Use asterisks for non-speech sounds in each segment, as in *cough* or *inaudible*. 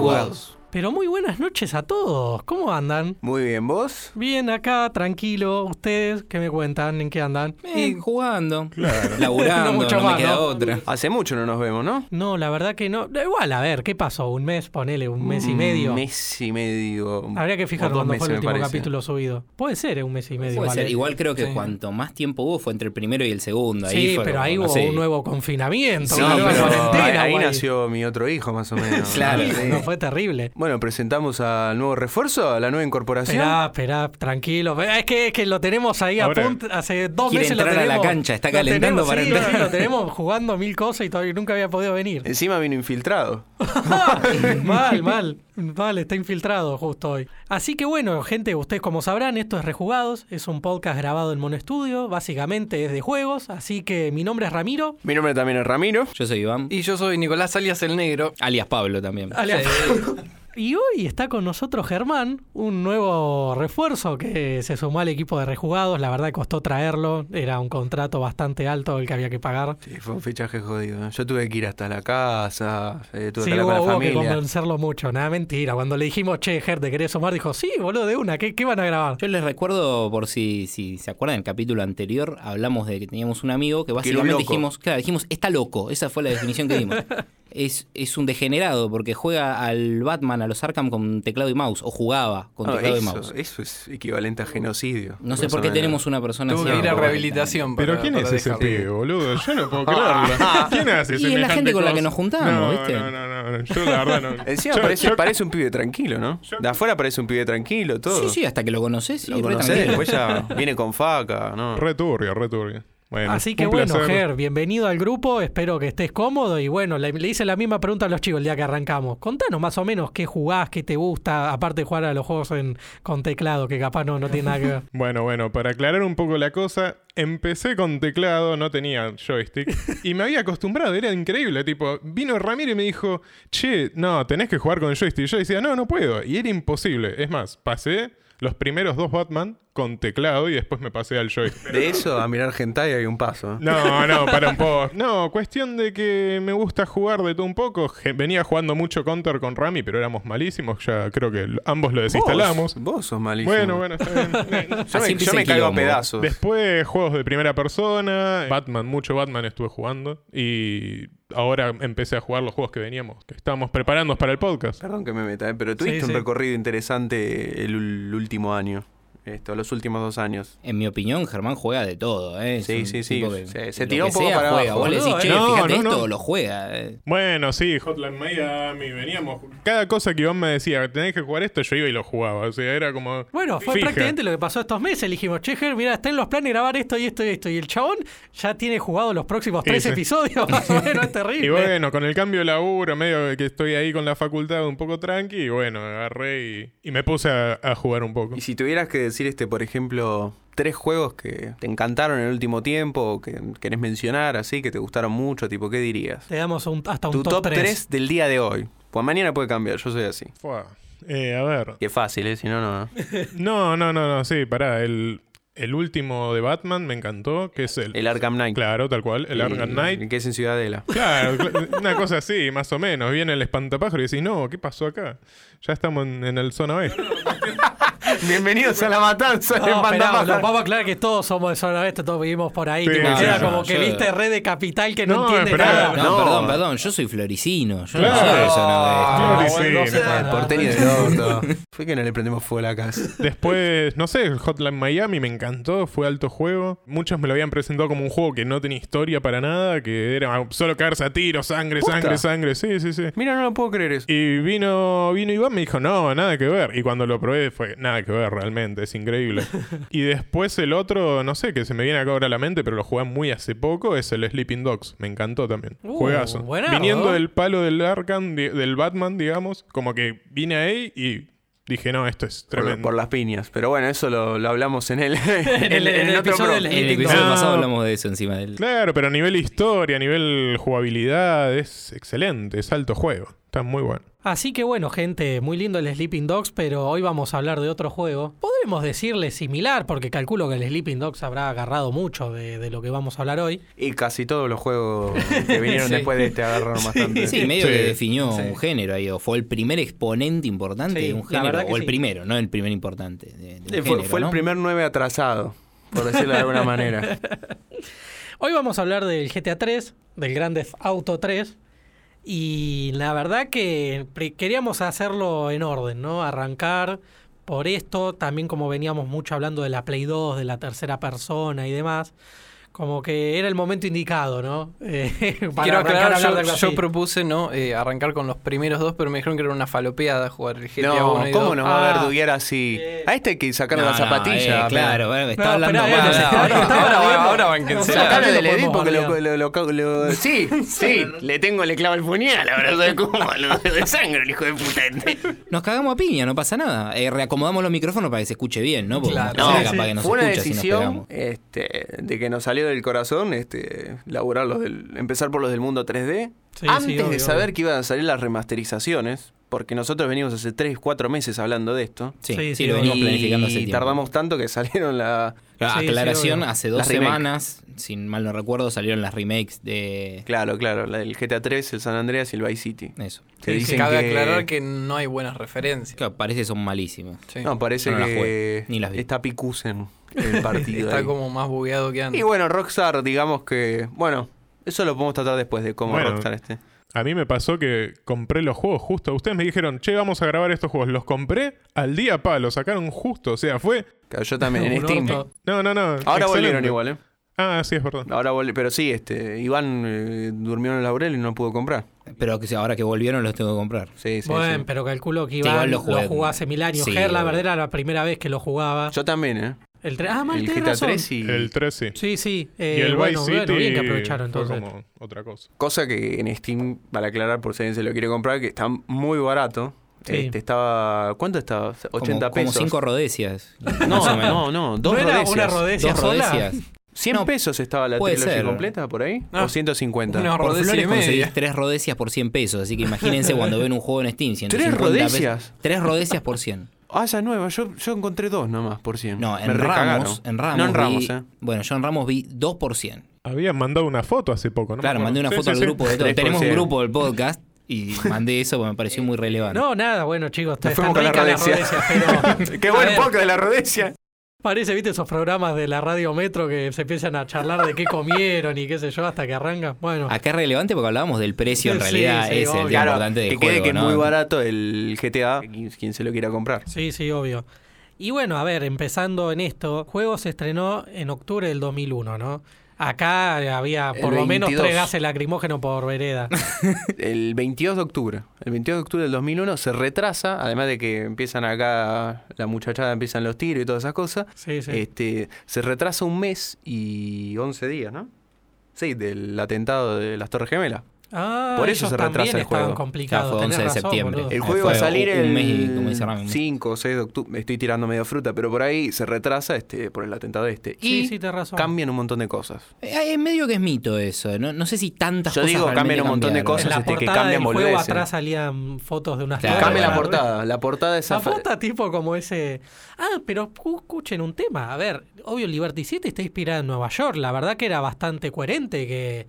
Rejugados. Pero muy buenas noches a todos. ¿Cómo andan? Muy bien, ¿vos? Bien, acá, tranquilo. ¿Ustedes qué me cuentan? ¿En qué andan? Eh, jugando, Claro. *laughs* laburando, No no, mucho me queda ¿no? otra. Hace mucho no nos vemos, ¿no? No, la verdad que no. Igual, a ver, ¿qué pasó? ¿Un mes? Ponele, un mes y medio. Un mes y medio. Habría que fijar cuándo fue el último parece. capítulo subido. Puede ser, eh, un mes y medio. Puede vale. ser. Igual creo que Sí. cuanto más tiempo hubo fue entre el primero y el segundo. Ahí Sí, fue pero como, ahí no hubo sé. un nuevo confinamiento. Sí, una nueva pero cuarentena, ahí, ahí nació mi otro hijo, más o menos. *laughs* Claro. Sí. No, fue terrible. Bueno, presentamos al nuevo refuerzo, a la nueva incorporación. Esperá, esperá, tranquilo. Es que, es que lo tenemos ahí a punto. Hace dos meses lo entrar a la tenemos. cancha, está calentando tenemos, para sí, entrar. lo tenemos jugando mil cosas y todavía nunca había podido venir. Encima vino infiltrado. *laughs* mal, mal. Mal, está infiltrado justo hoy. Así que bueno, gente, ustedes como sabrán, esto es Rejugados. Es un podcast grabado en Mono Estudio. Básicamente es de juegos. Así que mi nombre es Ramiro. Mi nombre también es Ramiro. Yo soy Iván. Y yo soy Nicolás alias el Negro. Alias Pablo también. Alias- Y hoy está con nosotros Germán, un nuevo refuerzo que se sumó al equipo de rejugados. La verdad costó traerlo, era un contrato bastante alto el que había que pagar. Sí, fue un fichaje jodido. ¿eh? Yo tuve que ir hasta la casa, eh, tuve Sí, que hubo, hablar con la hubo que familia. convencerlo mucho, nada mentira. Cuando le dijimos, che, Ger, ¿te querés sumar? Dijo, sí, boludo, de una, ¿qué, qué van a grabar? Yo les recuerdo, por si, si se acuerdan, en el capítulo anterior hablamos de que teníamos un amigo que Que básicamente dijimos, claro, dijimos, está loco. Esa fue la definición que dimos. *laughs* es, es un degenerado porque juega al Batman, a los Arkham con teclado y mouse, o jugaba con No, teclado y mouse. eso es equivalente a genocidio. No sé por qué tenemos una persona Tuve así. que ir a ahora. rehabilitación para Pero ¿quién para es ese pibe, boludo? Yo no puedo *laughs* creerlo. ¿Quién hace Y es la gente con la que nos juntamos, no, ¿viste? No, no, no, no. Yo la verdad no. *laughs* Encima Yo- parece, yo- parece un pibe tranquilo, ¿no? yo- De afuera parece un pibe tranquilo, todo. Sí, sí, hasta que lo conoces. Sí, Lo tranquilo. después ya *laughs* viene con faca, ¿no? Re turbio, re turbio. Bueno, Así que bueno, placer. Ger, bienvenido al grupo, espero que estés cómodo y bueno, le, le hice la misma pregunta a los chicos el día que arrancamos. Contanos más o menos qué jugás, qué te gusta, aparte de jugar a los juegos en, con teclado, que capaz no, no tiene nada que ver. *laughs* Bueno, bueno, para aclarar un poco la cosa, empecé con teclado, no tenía joystick, *laughs* y me había acostumbrado, era increíble, tipo, vino Ramiro y me dijo, che, no, tenés que jugar con joystick. Yo decía, no, no puedo, y era imposible. Es más, pasé los primeros dos Batman con teclado y después me pasé al joystick. De eso a mirar hentai hay un paso. ¿eh? No, no, para un poco. No, cuestión de que me gusta jugar de todo un poco. Venía jugando mucho Counter con Rami, pero éramos malísimos. Ya creo que ambos lo desinstalamos. Vos, vos sos malísimo. Bueno, bueno, está bien. *laughs* Yo Así me, yo caigo a quilombo. pedazos. Después juegos de primera persona, Batman, mucho Batman estuve jugando y ahora empecé a jugar los juegos que veníamos, que estábamos preparando para el podcast. Perdón que me meta, ¿eh? pero tuviste Sí, un sí. recorrido interesante el, último año. Esto, los últimos dos años. En mi opinión, Germán juega de todo. ¿eh? Sí, sí, sí. que Se- tiró un poco sea, para juega. abajo, Vos le decís, che. No, fíjate no, esto, no. lo juega. eh. Bueno, sí, Hotline Miami, veníamos. Cada cosa que Iván me decía, tenés que jugar esto, yo iba y lo jugaba. O sea, era como. Bueno, fue fija. prácticamente lo que pasó estos meses. Le dijimos, che, Ger, mira, está en los planes grabar esto y esto y esto. Y el chabón ya tiene jugado los próximos tres episodios. Más o menos, es terrible. Y bueno, con el cambio de laburo, medio que estoy ahí con la facultad un poco tranqui, y bueno, agarré y, y me puse a, a jugar un poco. Y si tuvieras que decir, este, por ejemplo, tres juegos que te encantaron en el último tiempo, o que querés mencionar, así, que te gustaron mucho, tipo, ¿qué dirías? Te damos un- hasta un Tu top, top 3. 3 del día de hoy. Pues mañana puede cambiar, yo soy así. Fua. Eh, a ver. Es fácil, ¿eh? Si no, no. *laughs* No, no, no, no, sí, pará. El, el último de Batman me encantó, que es el. El Arkham Knight. Claro, tal cual, el Y- Arkham Knight. Que es en Ciudadela. Claro, cl- *laughs* una cosa así, más o menos. Viene el espantapájaro y decís, no, ¿qué pasó acá? Ya estamos en, en el zona oeste. *laughs* *laughs* Bienvenidos a la matanza de No, lo- vamos a aclarar que todos somos de zona oeste, todos vivimos por ahí. Sí, tipo, queda sí, como que Yo- viste red de capital que no, No, entiende esperá, nada. No, No. perdón, perdón. Yo soy floricino. Yo Claro. no soy de zona oeste. Ah, no no. El porteño del orto. *laughs* Fue que no le prendemos fuego a la casa. Después, no sé, Hotline Miami me encantó, fue alto juego. Muchos me lo habían presentado como un juego que no tenía historia para nada, que era solo caerse a tiros, sangre, sangre, sangre. Sí, sí, sí. Mira, no lo puedo creer eso. Y vino, vino Iván me dijo, no, nada que ver. Y cuando lo probé fue, nada que ver realmente, es increíble. *laughs* y después el otro, no sé, que se me viene acá ahora a la mente, pero lo jugué muy hace poco, es el Sleeping Dogs. Me encantó también. Uh, Juegazo. buenardo. Viniendo del palo del Arkham, del Batman, digamos, como que vine ahí y dije, no, esto es tremendo. por las piñas. Pero bueno, eso lo, lo hablamos en el, *laughs* En *laughs* el- en el otro episodio pro. del- En el episodio No. pasado hablamos de eso encima del. Claro, pero a nivel historia, a nivel jugabilidad, es excelente, es alto juego. Está muy bueno. Así que bueno, gente, muy lindo el Sleeping Dogs, pero hoy vamos a hablar de otro juego. Podemos decirle similar, porque calculo que el Sleeping Dogs habrá agarrado mucho de, de lo que vamos a hablar hoy. Y casi todos los juegos que vinieron *laughs* Sí. después de este agarraron bastante. Sí, medio Sí. que definió Sí. un género ahí, o fue el primer exponente importante Sí, de un género, o el sí. primero, no el primer importante de, de un fue, género, fue el primer 9 atrasado, por decirlo de alguna manera. *laughs* Hoy vamos a hablar del GTA 3, del Grand Theft Auto 3. Y la verdad que queríamos hacerlo en orden, ¿no? Arrancar por esto, también como veníamos mucho hablando de la Play 2, de la tercera persona y demás. Como que era el momento indicado, ¿no? Eh, *laughs* para Quiero a aclarar, de yo, yo así. propuse no Eh, arrancar con los primeros dos, pero me dijeron que era una falopeada jugar el GTA No, 1 y ¿cómo 2. nos va a Ah. verduguear así? Eh. A este hay que sacarle No, la no, zapatilla. eh, claro, bueno, me está No, hablando mal. ahora, Ahora- ahora, ahora banquense. Sacale del edit porque lo, bardear. lo- lo- lo- *laughs* Sí, sí, le tengo, le clavo el puñal, ahora soy como lo de sangre, el hijo de puta. este. Nos cagamos a piña, no pasa nada. Eh, reacomodamos los micrófonos para que se escuche bien, ¿no? Porque Claro. no, No, capaz que no se fue una escucha si nos decisión pegamos. este, de que nos salió del corazón este, laburar los del, empezar por los del mundo 3D. Sí, sí, antes obvio, de saber obvio. que iban a salir las remasterizaciones, porque nosotros venimos hace 3, 4 meses hablando de esto. Sí, Sí, lo venimos y planificando hace tiempo. tardamos tanto que salieron la... Claro, Sí, aclaración, hace dos Las semanas, sin mal no recuerdo, salieron las remakes de Claro, claro, la del GTA 3, el San Andreas y el Vice City. eso. Que Sí, dicen Cabe que- aclarar que no hay buenas referencias. Que parece que son malísimos. Sí. No, parece no las que jugué, ni las vi. está Picusen *laughs* el partido. Está ahí. como más bugueado que antes. Y bueno, Rockstar, digamos que... Bueno, eso lo podemos tratar después de cómo Bueno. Rockstar este. A mí me pasó que compré los juegos justo. Ustedes me dijeron, che, vamos a grabar estos juegos. Los compré al día pa, los sacaron justo. O sea, fue. Claro, yo también, en Steam. No, no, no. Ahora excelente. volvieron igual, ¿eh? Ah, sí, es verdad. Ahora volvi- pero sí, este, Iván eh, durmió en el laurel y no pudo comprar. Pero que ahora que volvieron los tengo que comprar. Sí, sí, Bueno, sí. pero calculo que Sí, Iván lo, jugó hace mil años. Sí, Ger, la verdad, era la primera vez que lo jugaba. Yo también, ¿eh? El tre- ah, mal, el tenés GTA razón. 3 y... El 3 sí. Sí, sí. y eh, el bueno, Vice bueno, City bien que aprovecharon fue entonces. como otra cosa. Cosa que en Steam, para aclarar por si alguien se lo quiere comprar, que está muy barato. Sí. Este, estaba... ¿Cuánto estaba? 80 como, pesos. Como cinco rodecias. No, no, no, dos ¿No era rodecias. una rodecia Dos sola? rodecias. 100 No, pesos estaba la trilogía ser. completa por ahí. Ah, o 150. una Por flores y conseguís tres rodecias por 100 pesos. Así que imagínense *laughs* cuando ven un juego en Steam. 150 rodecias? pesos. Tres rodecias por 100. Ah, esa es nueva. Yo, yo encontré dos nomás por 100. No, en. Ramos, en Ramos. No en Ramos, vi- ¿eh? Bueno, yo en Ramos vi 2 por 100. Habían mandado una foto hace poco, ¿no? Claro, mandé una Sí, foto sí, al sí. grupo de todo. 3%. Tenemos un grupo del podcast y mandé eso porque me pareció muy relevante. No, nada, bueno, chicos, Nos fuimos con la rodecias, pero... *laughs* Qué buen ver, podcast de la rodecia. Parece, viste, esos programas de la radio Metro que se empiezan a charlar de qué comieron y qué sé yo hasta que arranca. Bueno, Acá es relevante porque hablábamos del precio, en Sí, realidad sí, es obvio. el Claro, importante del que quede que es ¿no? muy barato el GTA. Quien, quien se lo quiera comprar. sí, sí, obvio. Y bueno, a ver, empezando en esto, juego se estrenó en octubre del 2001, ¿no? Acá había El por lo menos 22. tres gases lacrimógenos por vereda. *laughs* El 22 de octubre. El 22 de octubre del 2001 se retrasa. Además de que empiezan acá, la muchachada empiezan los tiros y todas esas cosas. Sí, sí. Este, se retrasa un mes y 11 días, ¿no? Sí, del atentado de las Torres Gemelas. Ah, por eso se retrasa el juego. complicados. Ya fue tenés 11 de razón, septiembre. boludo. El juego va a salir un el mes y- como dice Rami, un mes. 5 o 6 de octubre. Me estoy tirando medio fruta, pero por ahí se retrasa este por el atentado este. Sí, y sí, tenés razón. cambian un montón de cosas. Eh, Es medio que es mito eso. No, no sé si tantas Yo cosas digo, realmente cambian un montón de cosas. En la este, que portada cambian del juego atrás salían fotos de unas Claro. Cambia la portada. La portada esa La foto tipo como ese... Ah, pero escu- escuchen un tema. A ver, obvio Liberty City está inspirada en Nueva York. La verdad que era bastante coherente que...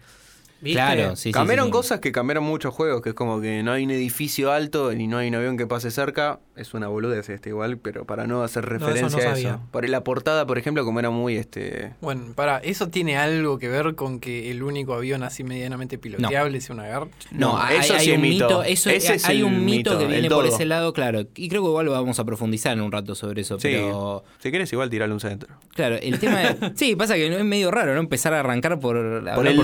¿viste? Claro, sí, sí, cambiaron sí. cosas que cambiaron muchos juegos, que es como que no hay un edificio alto ni no hay un avión que pase cerca. Es una boludez este igual, pero para no hacer eso no referencia a sabía. eso. Por la portada, por ejemplo, como era muy este. Bueno, para, ¿eso tiene algo que ver con que el único avión así medianamente piloteable sea una garcha? No, No, hay, eso hay sí es un mito. mito. Eso, Ese es hay un mito, mito, que viene por ese lado, claro. Y creo que igual lo vamos a profundizar en un rato sobre eso. Sí. Pero Si quieres, igual tirarle un centro. claro, el tema. de- *laughs* sí, pasa que es medio raro, ¿no? Empezar a arrancar por. Por el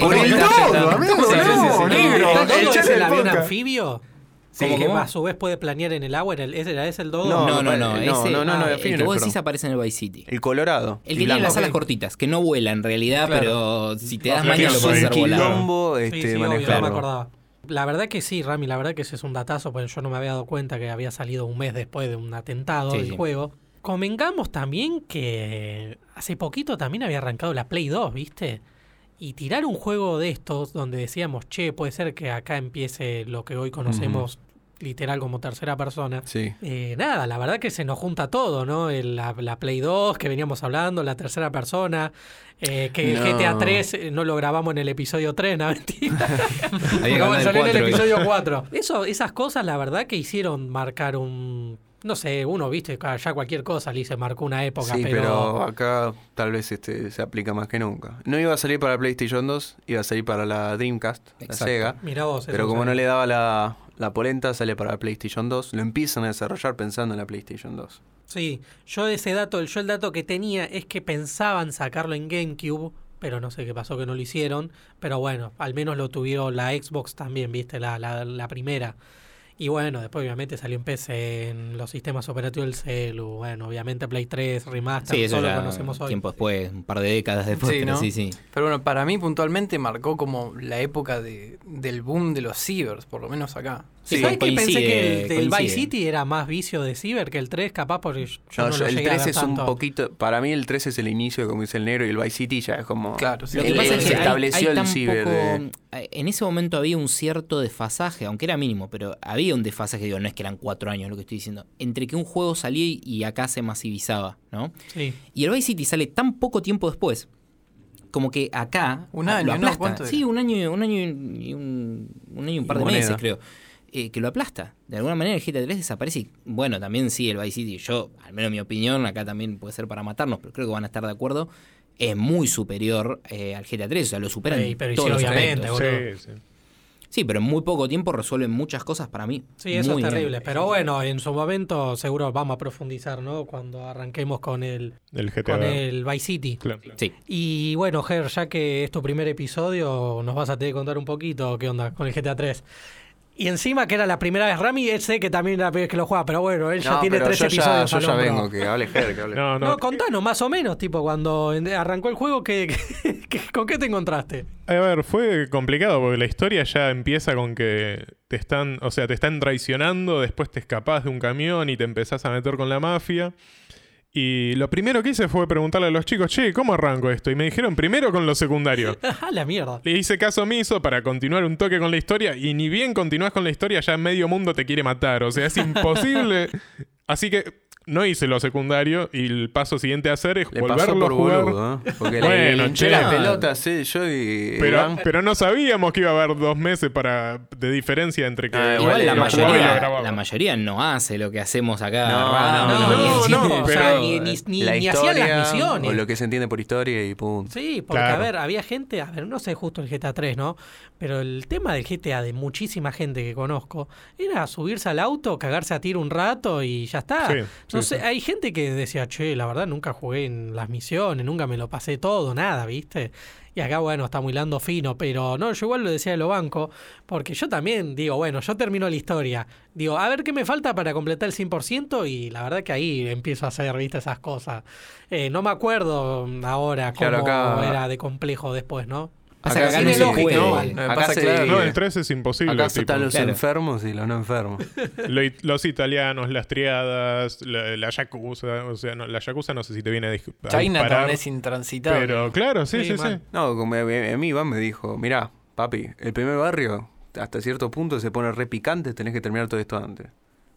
Por el dodo, amigo. No, negro. ¿El El es el avión anfibio? Sí, que a su vez puede planear en el agua. ¿En el, ¿Ese era ese el dodo? No, No, no, no. no, ese, no, no, no, ah, el Fino que vos decís aparece en el Vice City. El colorado. El que tiene las alas cortitas, que no vuela en realidad, Claro. pero si te das maña lo es puedes hacer volar. quilombo Sí, este, sí, obvio, no me acordaba. La verdad que sí, Rami, la verdad que ese es un datazo, porque yo no me había dado cuenta que había salido un mes después de un atentado Sí, del sí. juego. Convengamos también que hace poquito también había arrancado la Play 2, ¿viste? Y tirar un juego de estos donde decíamos, che, puede ser que acá empiece lo que hoy conocemos literal como tercera persona. Sí. Eh, nada, la verdad que se nos junta todo, ¿no? El- la, la Play 2 que veníamos hablando, la tercera persona, eh, que No. GTA 3 eh, no lo grabamos en el episodio 3, no, *laughs* mentira. Vamos a salir en el 4, episodio 4. Eso, esas cosas, la verdad que hicieron marcar un... No sé, uno, viste, ya cualquier cosa le se marcó una época, Sí, pero... pero... acá tal vez este se aplica más que nunca. No iba a salir para PlayStation 2, iba a salir para la Dreamcast, la. Sega. Mirá vos, Pero como no le daba la, la polenta, sale para la PlayStation 2. Lo empiezan a desarrollar pensando en la PlayStation 2. Sí, yo ese dato, yo el dato que tenía es que pensaban sacarlo en GameCube, pero no sé qué pasó que no lo hicieron. Pero bueno, al menos lo tuvieron la Xbox también, viste, la, la, la primera. Y bueno, después obviamente salió en PC, en los sistemas operativos del celu, bueno, obviamente Play 3, Remaster, Sí, eso todo lo ya conocemos hoy. tiempo después, un par de décadas después, Sí, pero ¿no? sí, sí. Pero bueno, para mí puntualmente marcó como la época de, del boom de los cibers, por lo menos acá. Sí, ¿Sabes que pensé que el, del Vice. City era más vicio de Ciber que el 3, capaz porque yo no, No, lo yo- el llegué a 3 ver es un poquito. Para mí, el 3 es el inicio, como dice el negro, y el Vice City ya es como. Claro, sí. Lo que el- pasa es se que hay- estableció hay el ciber. poco- de- En ese momento había un cierto desfasaje, aunque era mínimo, pero había un desfasaje, digo, no es que eran cuatro años lo que estoy diciendo, entre que un juego salía y- acá se masivizaba, ¿no? Sí. Y el Vice City sale tan poco tiempo después, como que acá Un año, lo ¿no? aplasta. ¿Cuánto sí, un año, un año y un, un año y un par de moneda. meses, creo. Eh, que lo aplasta. De alguna manera el GTA 3 desaparece. Y, bueno, también sí, el Vice City, yo, al menos mi opinión, acá también puede ser para matarnos, pero creo que van a estar de acuerdo, es muy superior eh, al GTA 3. O sea, lo superan Sí, pero todos sí, los. Sí, sí. Sí, pero en muy poco tiempo resuelven muchas cosas para mí. Sí, eso es bien. terrible. Pero bueno, en su momento seguro vamos a profundizar, ¿no? Cuando arranquemos con el, El GTA. con el Vice City. Claro. Sí. Y bueno, Ger, ya que es tu primer episodio, nos vas a tener que contar un poquito qué onda con el GTA 3. Y encima que era la primera vez Rami, él sé que también era la primera vez que lo juega, pero bueno, él ya No, tiene pero tres yo ya, episodios yo ya hombro. vengo, que hable Ger, que hable. No, no. No, contanos más o menos, tipo, cuando arrancó el juego, ¿qué, qué- *laughs* qué- con qué te encontraste? A ver, fue complicado porque la historia ya empieza con que te están, o sea, te están traicionando, después te escapás de un camión y te empezás a meter con la mafia. Y lo primero que hice fue preguntarle a los chicos, che, ¿cómo arranco esto? Y me dijeron primero con lo secundario. *laughs* Ah, la mierda. Le hice caso omiso para continuar un toque con la historia y ni bien continúas con la historia ya medio mundo te quiere matar. O sea, es *laughs* imposible. Así que no hice lo secundario y el paso siguiente a hacer es Le pasó volverlo por a jugar. boludo, ¿eh? Porque Bueno, le, hinché che. las pelotas, eh, yo y Pero, Iván. pero no sabíamos que iba a haber dos meses para de diferencia entre que Ah, Igual la mayoría, la mayoría no hace lo que hacemos acá. No, no, ni no, no, o sea, pero- ni, ni, ni- la ni hacían historia las misiones. o lo que se entiende por historia y punto. Sí, porque Claro. a ver, había gente, a ver, no sé justo el GTA 3, ¿no? Pero el tema del GTA de muchísima gente que conozco era subirse al auto, cagarse a tiro un rato y ya está. Sí, no sé, hay gente que decía, che, la verdad nunca jugué en las misiones, nunca me lo pasé todo, nada, ¿viste? Y acá, bueno, está muy lando fino, pero no, yo igual lo decía de lo banco, porque yo también digo, bueno, yo termino la historia, digo, a ver qué me falta para completar el 100% y la verdad que ahí empiezo a hacer, ¿viste? Esas cosas. Eh, no me acuerdo ahora cómo Claro, acá- era de complejo después, ¿no? Pasa que acá sí no se puede. ¿no? Acá pasa se- claro. No, el 3 es imposible. Acá tipo. están los Claro. enfermos y los no enfermos. *laughs* Lo- los italianos, las triadas, la, la yakuza. O sea, no, la yakuza no sé si te viene a, a Chinatown disparar. es intransitable. Pero claro, sí, Sí, sí. No, como a, a mí Iván me dijo, mirá, papi, el primer barrio hasta cierto punto se pone re picante, tenés que terminar todo esto antes.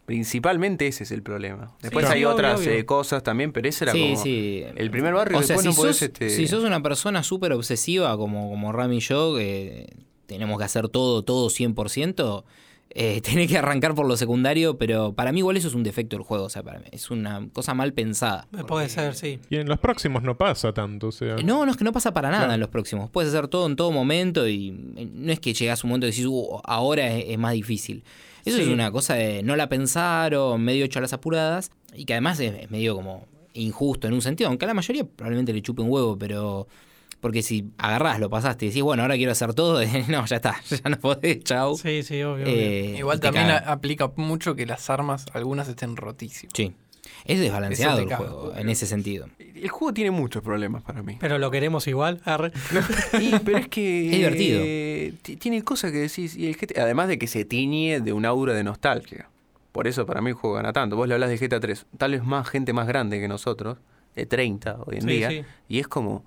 Principalmente ese es el problema. Después Sí, hay obvio, otras obvio. eh, cosas también, pero ese era Sí, como sí. el primer barrio. O sea, si no podés, sos, este, si sos una persona súper obsesiva como, como Rami y yo, que tenemos que hacer todo, todo 100%, eh, *laughs* tenés que arrancar por lo secundario, pero para mí igual eso es un defecto del juego, o sea, para mí es una cosa mal pensada. Puede porque- ser, sí. Y en los próximos no pasa tanto. O sea, No, no es que no pasa para nada Claro. en los próximos. Puedes hacer todo en todo momento y eh, no es que llegas a un momento y decís, "Uh, ahora es, es más difícil. Eso Sí. es una cosa de no la pensaron, medio hecho a las apuradas y que además es, medio como injusto en un sentido, aunque a la mayoría probablemente le chupe un huevo, pero porque si agarrás, lo pasaste y decís, bueno, ahora quiero hacer todo, *laughs* no, ya está, *laughs* ya no podés, chau. Sí, sí, obvio. obvio. Eh, Igual también aplica mucho que las armas, algunas estén rotísimas. Sí. Es desbalanceado el juego, en ese sentido. El juego tiene muchos problemas para mí. Pero lo queremos igual, arre. Y, pero es que. *laughs* Es divertido. eh, ti- tiene cosas que decís. Y el GTA además de que se tiñe de un aura de nostalgia. Por eso para mí el juego gana tanto. Vos le hablas de GTA 3. Tal vez más gente más grande que nosotros, de 30 hoy en Sí, día. sí. Y es como.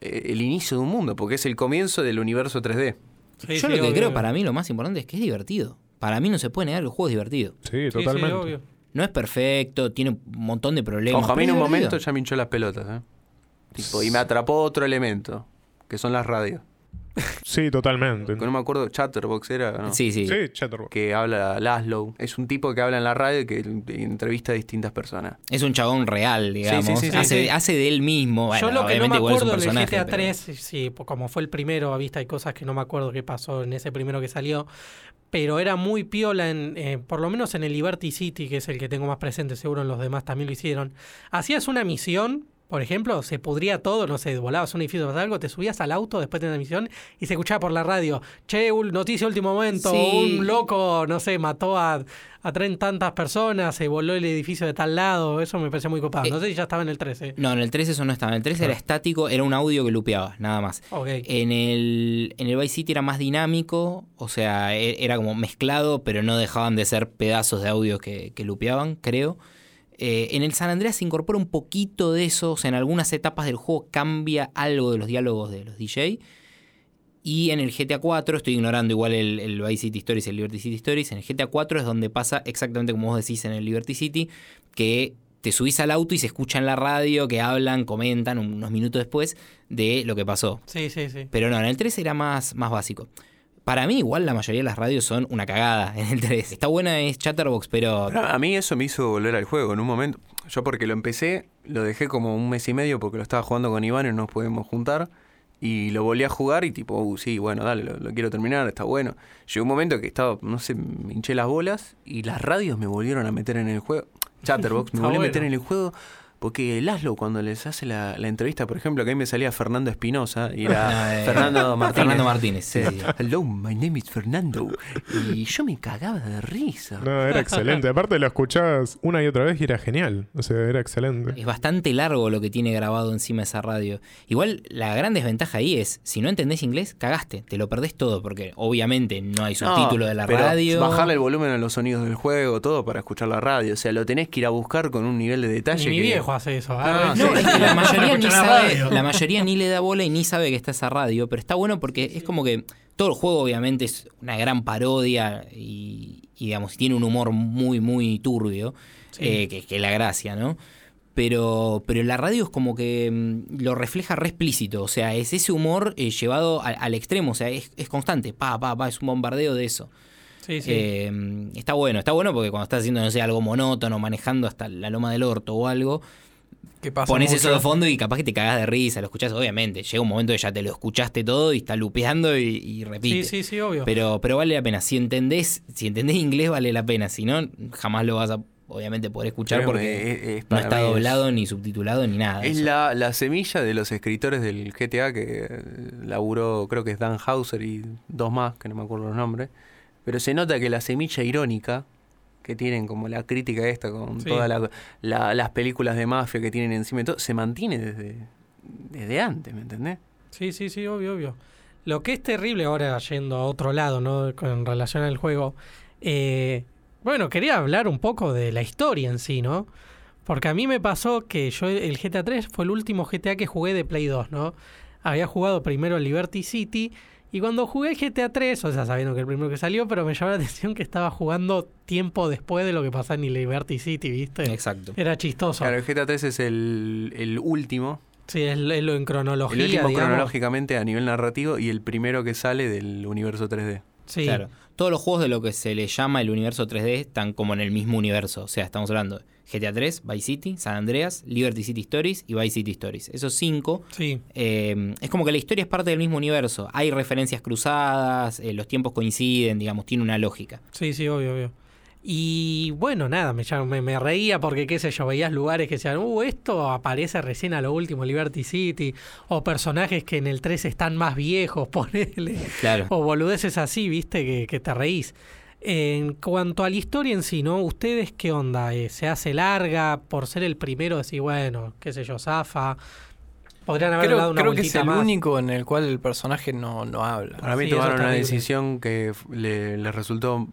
eh, el inicio de un mundo, porque es el comienzo del universo 3D. Sí, Yo sí, lo que obvio, creo obvio. para mí lo más importante es que es divertido. Para mí no se puede negar que el juego es divertido. Sí, Sí, sí, totalmente. obvio. No es perfecto, tiene un montón de problemas. Ojo, a mí en pero un divertido. momento ya me hinchó las pelotas. ¿eh? Tipo, y me atrapó otro elemento, que son las radios. Sí, totalmente. Que no me acuerdo, Chatterbox era, ¿no? Sí, sí. Sí, Chatterbox. Que habla Laszlo. Es un tipo que habla en la radio y que entrevista a distintas personas. Es un chabón real, digamos. sí, sí, sí, hace, sí. hace de él mismo. Bueno, Yo lo que no me acuerdo del GTA pero- 3, sí, pues como fue el primero, a vista hay cosas que no me acuerdo qué pasó en ese primero que salió, pero era muy piola, en, eh, por lo menos en el Liberty City, que es el que tengo más presente, seguro en los demás también lo hicieron. Hacías una misión, por ejemplo, se pudría todo, no sé, volabas un edificio o algo, te subías al auto después de una misión y se escuchaba por la radio, che, un- noticia último momento, Sí. un loco, no sé, mató a, a tren tantas personas, se voló el edificio de tal lado, eso me parece muy copado. Eh, no sé si ya estaba en el 13. No, en el 3 eso no estaba. En el 3 era estático, era un audio que lupeaba, nada más. Ok. En el, en el Vice City era más dinámico, o sea, e- era como mezclado, pero no dejaban de ser pedazos de audio que, que lupeaban, creo. Eh, en el San Andreas se incorpora un poquito de eso, o sea, en algunas etapas del juego cambia algo de los diálogos de los DJ. Y en el GTA 4, estoy ignorando igual el, el Vice City Stories y el Liberty City Stories, en el GTA 4 es donde pasa exactamente como vos decís en el Liberty City, que te subís al auto y se escucha en la radio que hablan, comentan unos minutos después de lo que pasó. Sí, sí, sí. Pero no, en el 3 era más, más básico. Para mí, igual la mayoría de las radios son una cagada en el 3. Está buena es Chatterbox, pero. Pero a mí eso me hizo volver al juego en un momento. Yo porque lo empecé, lo dejé como un mes y medio porque lo estaba jugando con Iván y no nos podemos juntar. Y lo volví a jugar y tipo, uh, sí, bueno, dale, lo, lo quiero terminar, está bueno. Llegó un momento que estaba, no sé, me hinché las bolas y las radios me volvieron a meter en el juego. Chatterbox, me volvió a meter en el juego porque Laszlo cuando les hace la, la entrevista, por ejemplo, que a mí me salía Fernando Espinosa y era No, *laughs* eh, Fernando *laughs* Martínez. Fernando Martínez, sí, sí. Hello, my name is Fernando. Y yo me cagaba de risa. No, era excelente. Aparte lo escuchabas una y otra vez y era genial. O sea, era excelente. Es bastante largo lo que tiene grabado encima esa radio. Igual la gran desventaja ahí es, si no entendés inglés, cagaste, te lo perdés todo, porque obviamente no hay subtítulo No, de la pero radio. Bajarle el volumen a los sonidos del juego, todo para escuchar la radio. O sea, lo tenés que ir a buscar con un nivel de detalle. Mi que- viejo hace eso. Ah, No, la mayoría ni Escucha la sabe, radio. la mayoría ni le da bola y ni sabe que está esa radio, pero está bueno porque es como que todo el juego obviamente es una gran parodia y, y, digamos, tiene un humor muy, muy turbio, Sí. eh, que, que es la gracia, ¿no? Pero, pero la radio es como que mm, lo refleja re explícito, o sea, es ese humor eh, llevado a- al extremo, o sea, es, es constante, pa, pa, pa, es un bombardeo de eso. Sí, sí. Eh, está bueno, está bueno porque cuando estás haciendo, no sé, algo monótono, manejando hasta la loma del orto o algo, Que pasa pones mucho. eso de fondo y capaz que te cagás de risa, lo escuchás, obviamente. Llega un momento que ya te lo escuchaste todo y está lupeando y, y repite. sí, sí, sí, obvio. Pero, pero vale la pena. Si entendés, si entendés inglés, vale la pena. Si no, jamás lo vas a obviamente poder escuchar porque es- es- no está es- doblado, ni subtitulado, ni nada. Es la, la semilla de los escritores del GTA que eh, laburó, creo que es Dan Hauser y dos más, que no me acuerdo los nombres. Pero se nota que la semilla irónica que tienen como la crítica esta con Sí. todas la- la- las películas de mafia que tienen encima y todo, se mantiene desde, desde antes, ¿me entendés? Sí, sí, sí, obvio, obvio. Lo que es terrible ahora, yendo a otro lado, ¿no? Con relación al juego. eh, bueno, quería hablar un poco de la historia en sí, ¿no? Porque a mí me pasó que yo el GTA 3 fue el último GTA que jugué de Play 2, ¿no? Había jugado primero el Liberty City y cuando jugué el GTA 3, o sea, sabiendo que el primero que salió, pero me llamó la atención que estaba jugando tiempo después de lo que pasaba en Liberty City, ¿viste? Exacto. Era chistoso. Claro, el GTA 3 es el, el último, Sí, es, es lo en cronología. el último digamos. cronológicamente a nivel narrativo y el primero que sale del universo 3D. Sí. Claro. Todos los juegos de lo que se le llama el universo 3D están como en el mismo universo. O sea, estamos hablando de GTA 3, Vice City, San Andreas, Liberty City Stories y Vice City Stories. Esos cinco Sí. Eh, es como que la historia es parte del mismo universo. Hay referencias cruzadas, eh, los tiempos coinciden, digamos, tiene una lógica. Sí, sí, obvio, obvio. Y bueno, nada, me, me, me reía porque, qué sé yo, veías lugares que decían, uh, esto aparece recién a lo último, Liberty City, o personajes que en el 3 están más viejos, *laughs* ponele, Claro. o boludeces así, viste, que, que te reís. En cuanto a la historia en sí, ¿no? ¿Ustedes qué onda? Eh, ¿Se hace larga por ser el primero? Decir, bueno, qué sé yo, Zafa. Podrían haber dado Creo, una creo que es el más. único en el cual el personaje no, no habla. Para mí Sí, tomaron una decisión que le, le resultó,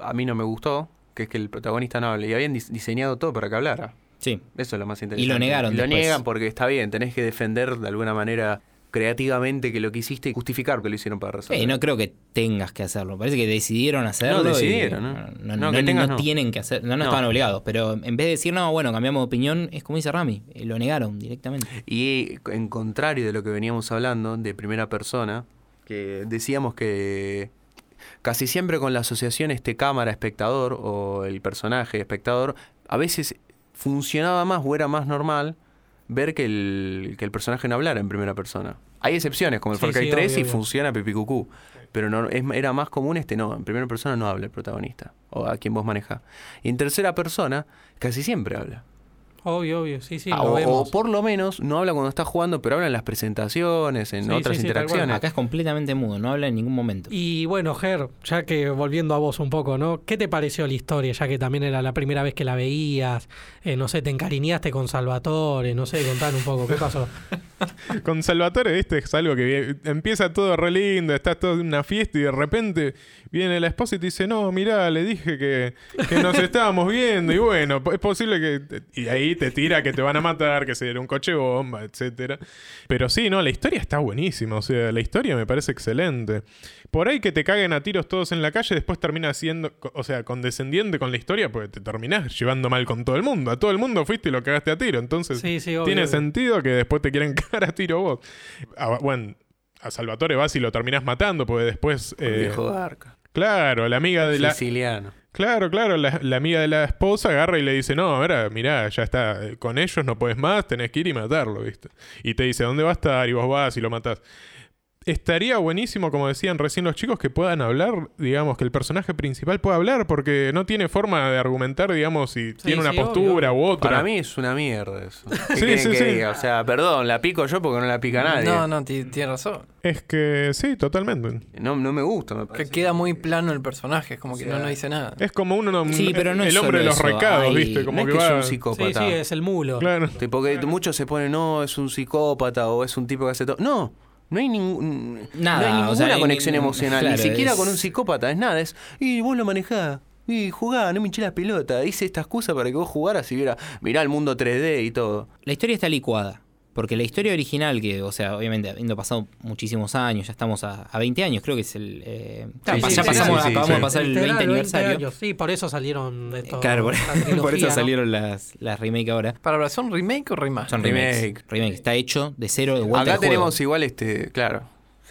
a mí no me gustó, que es que el protagonista no hable. Y habían dis- diseñado todo para que hablara. Sí. Eso es lo más interesante. negaron Y lo después. niegan porque está bien, tenés que defender de alguna manera creativamente que lo que hiciste y justificar que lo hicieron para resolver. Eh, no creo que tengas que hacerlo. Parece que decidieron hacerlo. No, y- decidieron, ¿no? No, No, no- que no tengas, no. tienen que hacer. No, no, No. estaban obligados. Pero en vez de decir, no, bueno, cambiamos de opinión, es como dice Rami. eh, Lo negaron directamente. Y en contrario de lo que veníamos hablando de primera persona, que decíamos que casi siempre con la asociación este cámara-espectador o el personaje-espectador, a veces funcionaba más o era más normal ver que el, que el personaje no hablara en primera persona. Hay excepciones, como el Sí, Far Cry sí, 3 obvio, y obvio. funciona pipicucú. Pero no, es- era más común este no, en primera persona no habla el protagonista, o a quien vos manejás. Y en tercera persona casi siempre habla. Obvio, obvio, sí, sí, Ah, lo o, vemos. o por lo menos no habla cuando está jugando, pero habla en las presentaciones, en Sí, otras sí, sí, interacciones. Acá es completamente mudo, no habla en ningún momento. Y bueno, Ger, ya que volviendo a vos un poco, ¿no? ¿Qué te pareció la historia? Ya que también era la primera vez que la veías, eh, no sé, te encariñaste con Salvatore, no sé, contar un poco, ¿qué pasó? *laughs* Con Salvatore, viste, es algo que empieza todo re lindo, está todo en una fiesta y de repente viene la esposa y te dice, no, mirá, le dije que, que nos *laughs* estábamos viendo y bueno, es posible que... Y ahí te tira que te van a matar, que será un coche bomba, etcétera. Pero sí, no, la historia está buenísima, o sea, la historia me parece excelente. Por ahí que te caguen a tiros todos en la calle, después termina siendo, o sea, condescendiente con la historia, porque te terminás llevando mal con todo el mundo. A todo el mundo fuiste y lo cagaste a tiro, entonces... Sí, sí, obvio. Tiene obvio. sentido que después te quieren *laughs* cagar a tiro vos. Ah, bueno, a Salvatore vas y lo terminás matando, porque después. El eh, viejo Garca. claro, la amiga de la. Siciliano. Claro, claro, la, la amiga de la esposa agarra y le dice, no, ahora, mirá, ya está, con ellos no puedes más, tenés que ir y matarlo, ¿viste? Y te dice, ¿dónde va a estar? Y vos vas y lo matás. Estaría buenísimo, como decían recién los chicos, que puedan hablar, digamos, que el personaje principal pueda hablar, porque no tiene forma de argumentar, digamos, si tiene una sí, obvio, postura u otra. Para mí es una mierda eso. *laughs* ¿Qué Sí, sí, que sí. diga? O sea, perdón, la pico yo porque no la pica nadie. No, no, ti- tienes razón. Es que sí, totalmente. No, no me gusta, me Que parece. queda muy plano el personaje, es como que O sea, no, no dice nada. Es como uno, Sí, pero no el hombre de los eso, recados, ¿viste? Como no que es que va... es un Sí, psicópata. sí, es el mulo. Claro. Tipo que muchos se ponen, no, es un psicópata o es un tipo que hace todo. No, no hay, ningún, Nada, no hay o ninguna sea, conexión emocional. claro, ni siquiera es- con un psicópata, es nada. Es, y vos lo manejás. Y jugá, no me hinché la pelota. Hice esta excusa para que vos jugaras y viera, mirá el mundo 3D y todo. La historia está licuada. Porque la historia original, que, o sea, obviamente habiendo pasado muchísimos años, ya estamos a, a 20 años, creo que es el. eh, Sí, ya sí, pasamos, sí, sí, acabamos sí. de pasar el Literal, 20 aniversario. años. Sí, por eso salieron de estos. Claro, por, *laughs* eso ¿no? salieron las, las remake ahora. Para ¿son remake o remaster? Son Remake. remakes. Remake. Está hecho de cero, de vuelta Acá juego. tenemos igual este, claro.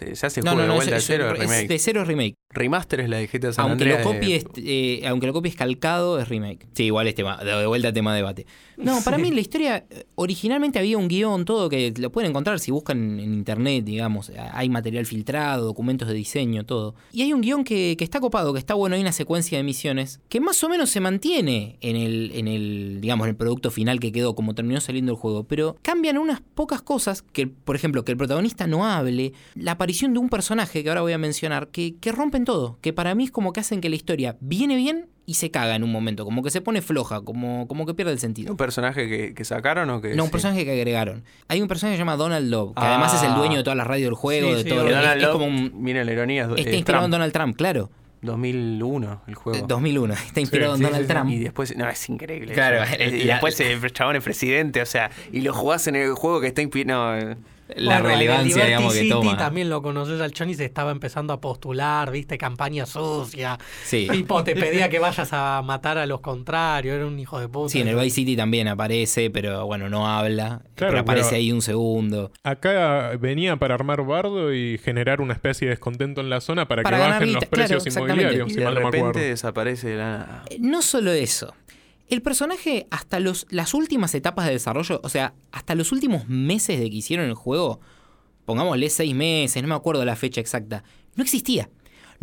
Se, se hace No, juego no, de vuelta es, de cero, es- remake. es de cero es remake. Remaster es la de GTA San Aunque lo, Andreas de- copies, eh, aunque lo copies calcado, es remake. Sí, igual es tema, de vuelta tema de debate. No, para mí la historia, originalmente había un guion, todo que lo pueden encontrar si buscan en internet, digamos. Hay material filtrado, documentos de diseño, todo. Y hay un guion que, que está copado, que está bueno, hay una secuencia de misiones que más o menos se mantiene en el, en el, digamos, el producto final que quedó, como terminó saliendo el juego. Pero cambian unas pocas cosas, que por ejemplo, que el protagonista no hable, la aparición de un personaje que ahora voy a mencionar, que, que rompen todo, que para mí es como que hacen que la historia viene bien y se caga en un momento, como que se pone floja, como, como que pierde el sentido. ¿Un personaje que, que sacaron o que.? No, un sí? personaje que agregaron. Hay un personaje que se llama Donald Love, que Ah. además es el dueño de todas las radios del juego, Sí, de sí, todo. obvio. Es, es como un. Mira la ironía. Está eh, inspirado en. Donald Trump, claro. 2001 el juego. Eh, 2001. Está inspirado Sí, en sí, Donald sí, Trump. Y después, no, es increíble. Claro, *laughs* y la- después el chabón es presidente, o sea, y lo jugás en el juego que está inspirado. No, eh, la Bueno, en el relevancia, digamos, que City toma. también lo conoces al Chon y se estaba empezando a postular, viste, campaña sucia. Sí. Tipo, te pedía que vayas a matar a los contrarios, era un hijo de puta. Sí, en el Vice City también aparece, pero bueno, no habla. Claro, pero aparece pero- ahí un segundo. Acá venía para armar bardo y generar una especie de descontento en la zona para, Para que bajen los claro, precios exactamente. inmobiliarios, y si de mal no me repente acuerdo. desaparece de la. Eh, No solo eso. El personaje, hasta los, las últimas etapas de desarrollo, o sea, hasta los últimos meses de que hicieron el juego, pongámosle seis meses, no me acuerdo la fecha exacta, no existía.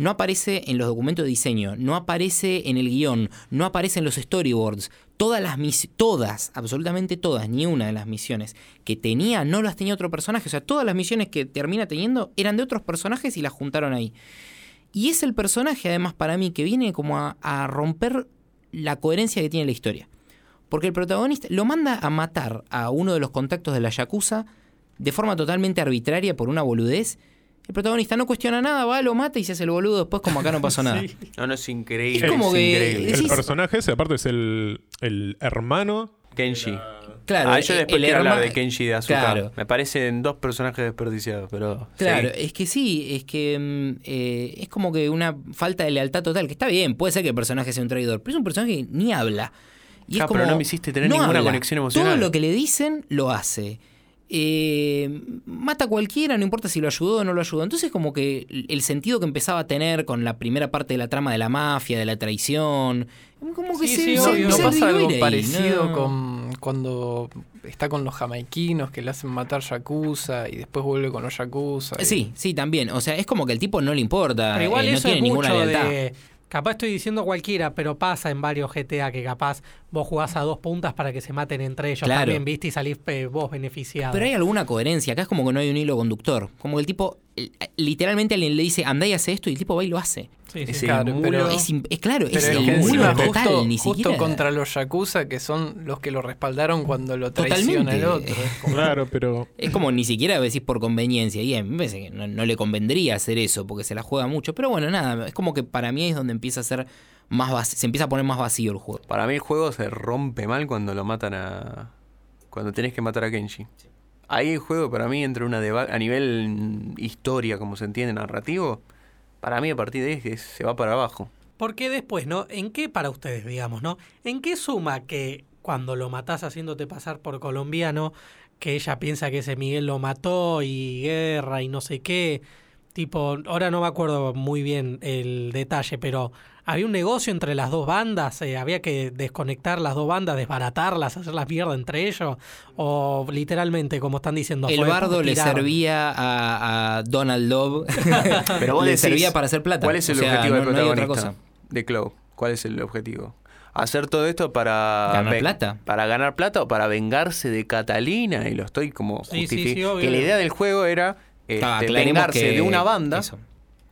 No aparece en los documentos de diseño, no aparece en el guion, no aparece en los storyboards. Todas las misiones, todas, absolutamente todas, ni una de las misiones que tenía no las tenía otro personaje. O sea, todas las misiones que termina teniendo eran de otros personajes y las juntaron ahí. Y es el personaje, además, para mí, que viene como a, a romper la coherencia que tiene la historia. Porque el protagonista lo manda a matar a uno de los contactos de la Yakuza de forma totalmente arbitraria por una boludez. El protagonista no cuestiona nada, va, lo mata y se hace el boludo después como acá no pasó *laughs* nada. Sí. No, no, es increíble. Es como que- increíble. El personaje ese, aparte, es el, el hermano. Kenshi. Claro, ah, yo después el quiero hablar de Kenji y de Asuka. Claro. Me parecen dos personajes desperdiciados, pero. Claro, sí. es que sí, es que mm, eh, es como que una falta de lealtad total, que está bien, puede ser que el personaje sea un traidor, pero es un personaje que ni habla. Y es como, pero no me hiciste tener ninguna conexión emocional. Todo lo que le dicen, lo hace. Eh, mata a cualquiera, no importa si lo ayudó o no lo ayudó. Entonces como que el sentido que empezaba a tener con la primera parte de la trama de la mafia, de la traición, como que Sí, se, sí, se-. ¿No se pasa algo ahí, parecido ¿no? con cuando está con los jamaiquinos que le hacen matar Yakuza y después vuelve con los Yakuza? y- Sí, sí, también. O sea, es como que el tipo no le importa, Pero igual eh, no eso tiene es ninguna mucho lealtad. de... Capaz estoy diciendo cualquiera, pero pasa en varios GTA que capaz vos jugás a dos puntas para que se maten entre ellos Claro. también, viste, y salís eh, vos beneficiado. Pero hay alguna coherencia. Acá es como que no hay un hilo conductor. Como que el tipo, literalmente alguien le dice, andá y hace esto, y el tipo va y lo hace. Sí, sí. Ese Claro, pero- Es, es claro, Pero es es el que mulo encima total, justo, ni justo siquiera. contra los Yakuza, que son los que lo respaldaron cuando lo traiciona el otro. Es como- Claro, pero Es como ni siquiera decís por conveniencia. Y a mí me parece que no, no le convendría hacer eso porque se la juega mucho. Pero bueno, nada, es como que para mí es donde empieza a ser más vac- se empieza a poner más vacío el juego. Para mí el juego se rompe mal cuando lo matan a. Cuando tenés que matar a Kenji. Ahí el juego para mí entra una a nivel mm, historia, como se entiende, narrativo. Para mí a partir de ahí se va para abajo. Porque después, ¿no? ¿En qué para ustedes, digamos, ¿no? ¿En qué suma que cuando lo matás haciéndote pasar por colombiano, que ella piensa que ese Miguel lo mató y guerra y no sé qué? Tipo, ahora no me acuerdo muy bien el detalle, pero había un negocio entre las dos bandas, eh, había que desconectar las dos bandas, desbaratarlas, hacerlas mierda entre ellos, o literalmente, como están diciendo, El bardo le servía a, a Donald Love. *laughs* Pero vos le decís, servía para hacer plata. ¿Cuál es el O sea, objetivo del no protagonista? cosa. De Clow. ¿Cuál es el objetivo? Hacer todo esto para Ganar plata. Para ganar plata o para vengarse de Catalina. Y lo estoy como Sí, sí, sí, obvio. Que la idea del juego era este, Ah, aclaremos vengarse que- de una banda eso.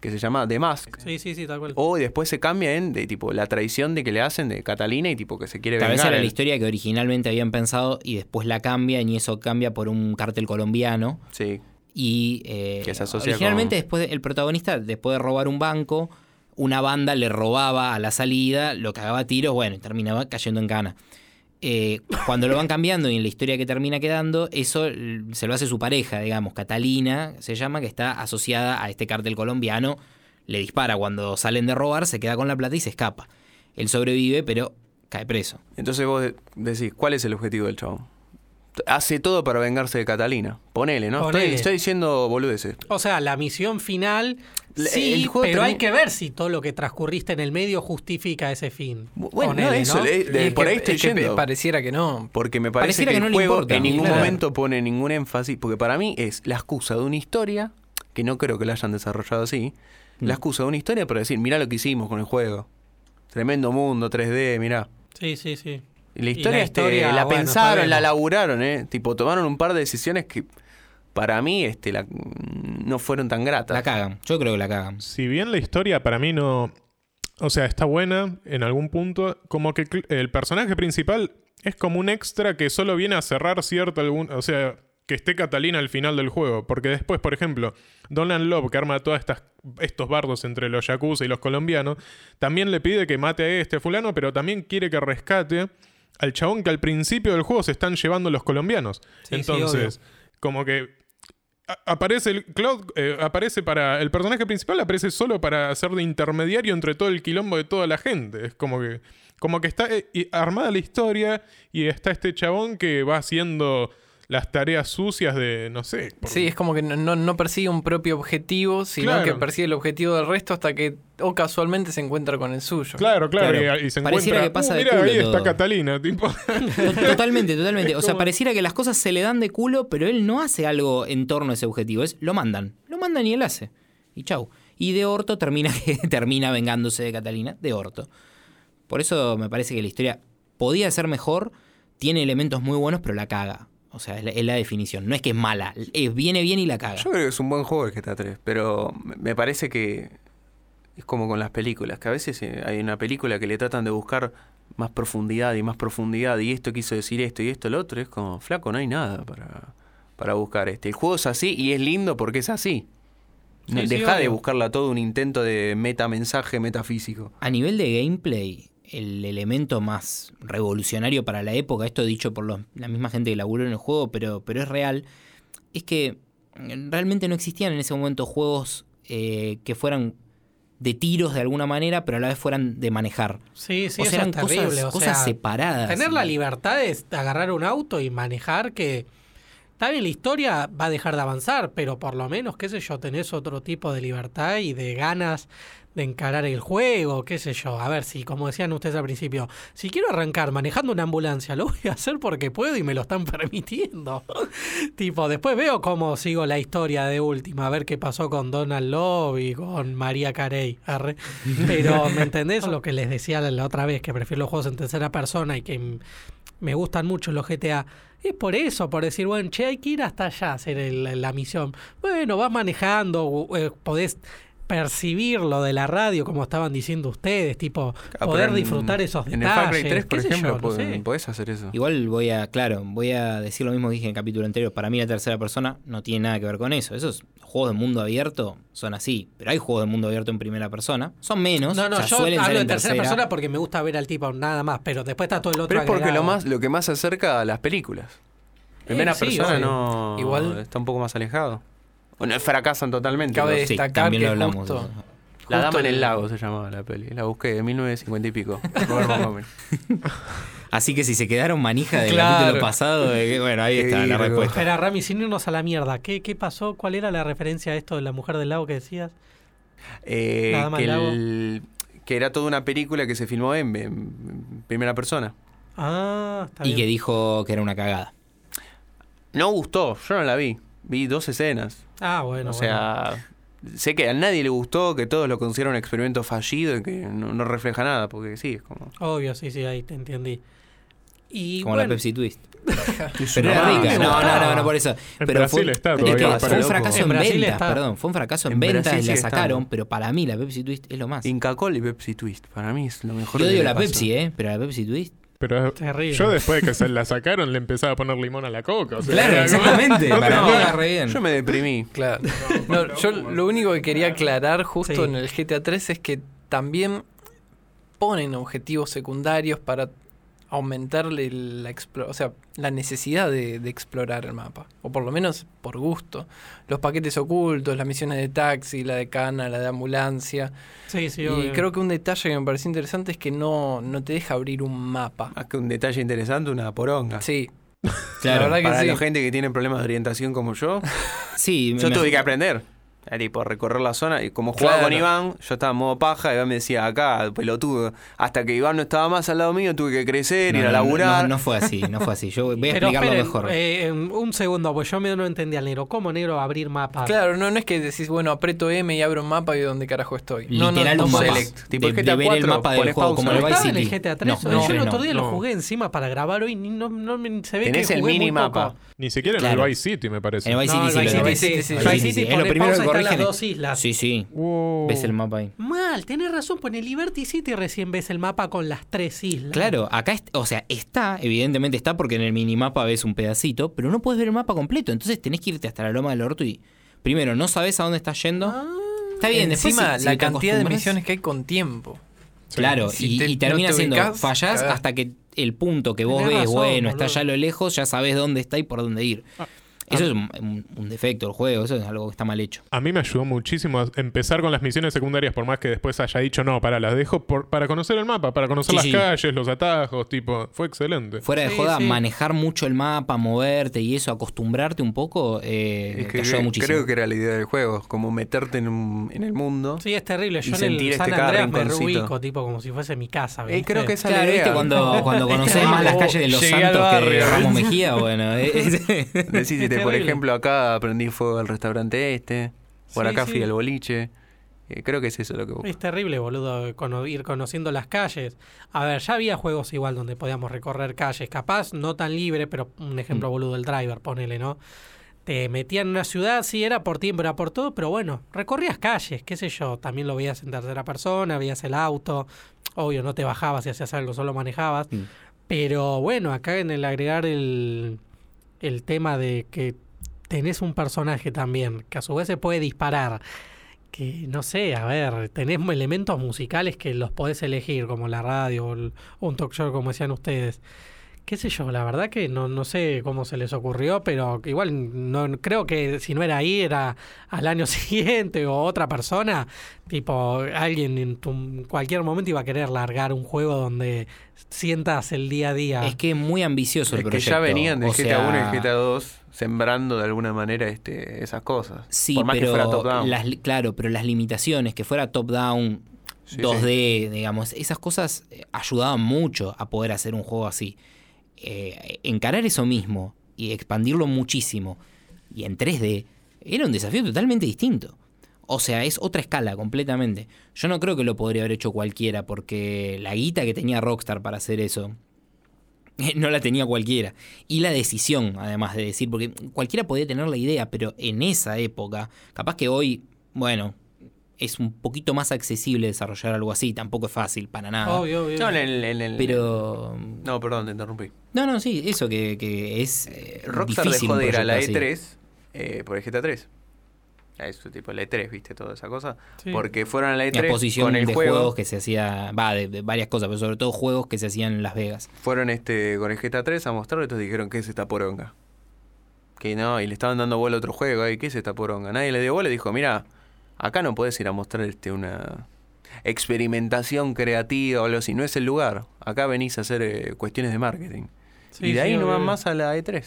que se llama The Mask. Sí, sí, sí, tal cual. O después se cambia en de tipo la traición de que le hacen de Catalina y tipo que se quiere Tal vez vengar. era la historia que originalmente habían pensado y después la cambian y eso cambia por un cártel colombiano. Sí. Y eh, Que se asocia originalmente con- después de- el protagonista, después de robar un banco, una banda le robaba a la salida, lo cagaba a tiros, bueno, y terminaba cayendo en cana. Eh, cuando lo van cambiando y en la historia que termina quedando, eso se lo hace su pareja, digamos, Catalina, se llama, que está asociada a este cártel colombiano, le dispara cuando salen de robar, se queda con la plata y se escapa. Él sobrevive, pero cae preso. Entonces vos de- decís, ¿cuál es el objetivo del chabón? Hace todo para vengarse de Catalina. Ponele, ¿no? Ponele. Estoy, estoy diciendo boludeces. O sea, la misión final, sí, el juego pero hay que ver si todo lo que transcurriste en el medio justifica ese fin. Bueno, Ponele, no, eso, le- de- Es por que- ahí estoy es que yendo. pareciera que no. Porque me parece Pareciera que, que no el le juego importa. en ningún Claro. momento pone ningún énfasis. Porque para mí es la excusa de una historia, que no creo que la hayan desarrollado así. La Mm. excusa de una historia para decir, mirá lo que hicimos con el juego. Tremendo mundo, 3D, mirá. Sí, sí, sí. La historia, la este, historia, la bueno, pensaron, sabemos. la laburaron, ¿eh? Tipo, tomaron un par de decisiones que para mí este, la- no fueron tan gratas. La cagan, yo creo que la cagan. si bien la historia para mí no. O sea, está buena en algún punto. Como que el personaje principal es como un extra que solo viene a cerrar cierto algún. O sea, que esté Catalina al final del juego. Porque después, por ejemplo, Donald Love, que arma todos estos bardos entre los yakuza y los colombianos, también le pide que mate a este fulano, pero también quiere que rescate al chabón que al principio del juego se están llevando los colombianos. Sí, sí, Entonces, como que aparece el Cloud eh, aparece para el personaje principal aparece solo para ser de intermediario entre todo el quilombo de toda la gente. Es como que como que está eh, armada la historia y está este chabón que va haciendo las tareas sucias de no sé por- Sí, es como que no, no- persigue un propio objetivo, sino Claro. que persigue el objetivo del resto hasta que o casualmente se encuentra con el suyo. claro claro, Claro. Y, y se Pareciera encuentra que pasa "Uh, de mira culo ahí está todo". Catalina *laughs* tipo To- Totalmente, totalmente. *laughs* O sea, como- pareciera que las cosas se le dan de culo, pero él no hace algo en torno a ese objetivo. Es lo mandan. Lo mandan y él hace. Y chau. Y de orto termina, *laughs* termina vengándose de Catalina. De orto. Por eso me parece que la historia podía ser mejor. Tiene elementos muy buenos, pero la caga. O sea, es la, es la definición. No es que es mala. Es, viene bien y la caga. Yo creo que es un buen juego el GTA 3, pero me- parece que es como con las películas, que a veces eh, hay una película que le tratan de buscar más profundidad y más profundidad y esto quiso decir esto y esto lo otro, es como, flaco, no hay nada para, para buscar este. El juego es así y es lindo porque es así. Sí, sí, Deja de buscarla todo un intento de metamensaje metafísico. A nivel de gameplay, el elemento más revolucionario para la época, esto dicho por los- la misma gente que laburó en el juego, pero, pero es real, es que realmente no existían en ese momento juegos eh, que fueran de tiros de alguna manera, pero a la vez fueran de manejar. Sí, sí, o eso eran es terrible. cosas, o cosas sea, separadas. Tener la libertad de agarrar un auto y manejar que... Está bien, la historia va a dejar de avanzar, pero por lo menos, qué sé yo, tenés otro tipo de libertad y de ganas de encarar el juego, qué sé yo. A ver, si, como decían ustedes al principio, si quiero arrancar manejando una ambulancia, lo voy a hacer porque puedo y me lo están *laughs* permitiendo. tipo, después veo cómo sigo la historia de última, a ver qué pasó con Donald Love con María Carey. Pero, ¿me entendés lo que les decía la otra vez? Que prefiero los juegos en tercera persona y que me gustan mucho los GTA. Es por eso, por decir, bueno, che, hay que ir hasta allá a hacer la misión. Bueno, vas manejando, eh, podés percibir lo de la radio, como estaban diciendo ustedes, tipo, Ah, poder en- disfrutar esos En detalles. el Far Cry 3, por ejemplo, yo, no sé. podés hacer eso. Igual voy a, claro, voy a decir lo mismo que dije en el capítulo anterior. Para mí la tercera persona no tiene nada que ver con eso. Esos juegos de mundo abierto son así. Pero hay juegos de mundo abierto en primera persona. Son menos. No, no, o sea, yo suelen hablo de en tercera persona porque me gusta ver al tipo nada más, pero después está todo el otro Pero es porque lo más lo que más se acerca a las películas. Primera Eh, sí, persona no Igual- está un poco más alejado. Bueno, fracasan totalmente. Cabe Sí, destacar también que lo hablamos. justo-. La justo dama en el lago se llamaba la peli. La busqué de 1950 y pico. *laughs* Así que si se quedaron manija del Claro. capítulo pasado, eh, bueno, ahí está la respuesta. Espera, Rami, sin irnos a la mierda, ¿qué, ¿qué pasó? ¿Cuál era la referencia a esto de la mujer del lago que decías? Eh, La dama que, del lago. el- que era toda una película que se filmó en, en primera persona. Ah, está Y bien. que dijo que era una cagada. No gustó, yo no la vi. Vi dos escenas. Ah, bueno. o sea, sé que a nadie le gustó, que todos lo consideran un experimento fallido y que no, no refleja nada, porque sí, es como... Obvio, sí, sí, ahí te entendí. Y Como bueno, la Pepsi Twist. *laughs* Pero era rica. No, no, no, no por eso. En Pero Brasil fue, está es que fue un fracaso En en, ventas, está. perdón. Fue un fracaso en, En ventas Brasil y la sacaron, pero para mí la Pepsi Twist es lo más. Inca Cola y Pepsi Twist. Para mí es lo mejor Yo odio la pasó. Pepsi, ¿eh? Pero la Pepsi Twist. Pero Terrible. yo después de que se la sacaron le empezaba a poner limón a la coca. o sea, Claro, era como- exactamente. *laughs* Para No, mí era re bien. Yo me deprimí. Claro. No, yo lo único que quería aclarar justo Sí. en el GTA 3 es que también ponen objetivos secundarios para aumentarle la, explo- o sea, la necesidad de, de explorar el mapa. O por lo menos por gusto. Los paquetes ocultos, las misiones de taxi, la de cana, la de ambulancia. Sí, sí, y obvio. creo que un detalle que me pareció interesante es que no, no te deja abrir un mapa. Más que un detalle interesante, una poronga. Sí, Claro. la verdad que Para sí. la gente que tiene problemas de orientación como yo, *laughs* Sí, yo me- tuve que aprender. Era tipo recorrer la zona y como jugaba Claro. con Iván, yo estaba en modo paja, Iván me decía acá, pelotudo. Hasta que Iván no estaba más al lado mío, tuve que crecer, no, ir a laburar. No, no fue así, no fue así. Yo voy a *laughs* Pero explicarlo esperen, mejor. eh, en un segundo, pues yo me no entendía al negro. ¿Cómo negro abrir mapas? Claro, no, no es que decís, bueno, aprieto M y abro un mapa y dónde carajo estoy. No, Literal no, un no, mapa. select. Tipo, de, el GTA de ver el 4, mapa del juego pausa. como el ¿No Vice en City. el GTA 3? No, yo no, el no. otro día lo no. jugué encima para grabar hoy y no, me- se ve Tenés que el minimapa. Ni siquiera en el Vice City, me parece. En el Vice No, City el sí Vice City El Es lo primero que están las dos islas. Sí, sí. Wow. Ves el mapa ahí. Mal, tenés razón, pues en el Liberty City recién ves el mapa con las tres islas. Claro, acá, o sea, está, evidentemente está porque en el minimapa ves un pedacito, pero no puedes ver el mapa completo. Entonces tenés que irte hasta la loma del orto y primero no sabes a dónde estás yendo. Ah, Está bien, Encima, si la cantidad de misiones que hay con tiempo. Claro, Si y, te- y termina no te siendo, ubicás, fallás hasta que el punto que vos Tenés ves, razón, bueno, está ya a lo lejos, ya sabes dónde está y por dónde ir. Eso es un, un- defecto del juego, eso es algo que está mal hecho. A mí me ayudó muchísimo a empezar con las misiones secundarias, por más que después haya dicho, no, para, las dejo por- para conocer el mapa, para conocer Sí, las sí. calles, los atajos, tipo, fue excelente. Fuera de Sí, joda, sí. manejar mucho el mapa, moverte y eso, acostumbrarte un poco, eh, Es te que ayuda cre- muchísimo. creo que era la idea del juego, como meterte en, un- en el mundo. Sí, es terrible. Yo Y en sentir el este San Andreas me reubico, tipo como si fuese mi casa. Eh, ¿viste? creo que esa es Claro, la idea. ¿viste? Cuando, cuando *laughs* Es conoces más las calles de los santos que. Ramos Mejía, bueno. *laughs* eh, eh, Decís, Es este, por ejemplo, acá prendí fuego al restaurante este, por Sí, acá sí. fui al boliche. Eh, creo que es eso lo que busco. Es terrible, boludo, cono- ir conociendo las calles. A ver, ya había juegos igual donde podíamos recorrer calles, capaz no tan libre, pero un Mm. ejemplo boludo, el driver, ponele, ¿no? Te metían en una ciudad, sí, era por tiempo, era por todo, pero bueno, recorrías calles, qué sé yo, también lo veías en tercera persona, veías el auto, obvio, no te bajabas y hacías algo, solo manejabas. Mm. Pero bueno, acá en el agregar el, el tema de que tenés un personaje también, que a su vez se puede disparar, que no sé, a ver, tenés elementos musicales que los podés elegir, como la radio o un talk show, como decían ustedes. Qué sé yo, la verdad que no, no sé cómo se les ocurrió, pero que igual no creo que si no era ahí, era al año *laughs* siguiente o otra persona. Tipo, alguien en tu- cualquier momento iba a querer largar un juego donde sientas el día a día. Es que es muy ambicioso el Es que proyecto. ya venían del o GTA sea, 1 y GTA 2 sembrando de alguna manera este, esas cosas. Sí, Por más pero que fuera top down. las, claro, pero las limitaciones, que fuera top-down, Sí, 2D, digamos, esas cosas eh, ayudaban mucho a poder hacer un juego así. Eh, encarar eso mismo y expandirlo muchísimo y en 3D era un desafío totalmente distinto. O sea, es otra escala completamente. Yo no creo que lo podría haber hecho cualquiera porque la guita que tenía Rockstar para hacer eso no la tenía cualquiera. Y la decisión, además de decir, porque cualquiera podía tener la idea, pero en esa época, capaz que hoy, bueno, es un poquito más accesible desarrollar algo así, tampoco es fácil para nada. Obvio, obvio. No, en el, en el- Pero... No, perdón, te interrumpí. No, no, sí, eso que, que es... eh, Rockstar difícil dejó de ir a la proyecto así. E3 eh, por el GTA 3. Eso, tipo la E3, viste, toda esa cosa. Sí. Porque fueron a la Una E3 exposición con el de juego. juegos que se hacía, va, de, de varias cosas, pero sobre todo juegos que se hacían en Las Vegas. Fueron este con el GTA 3 a mostrarlo y entonces dijeron que es esta poronga. Que no, y le estaban dando bola a otro juego, ay, ¿qué es esta poronga? Nadie le dio bola y dijo, mira, acá no puedes ir a mostrar este una experimentación creativa o algo así, no es el lugar. Acá venís a hacer eh, cuestiones de marketing. Sí, y de ahí sí, no van más a la E3.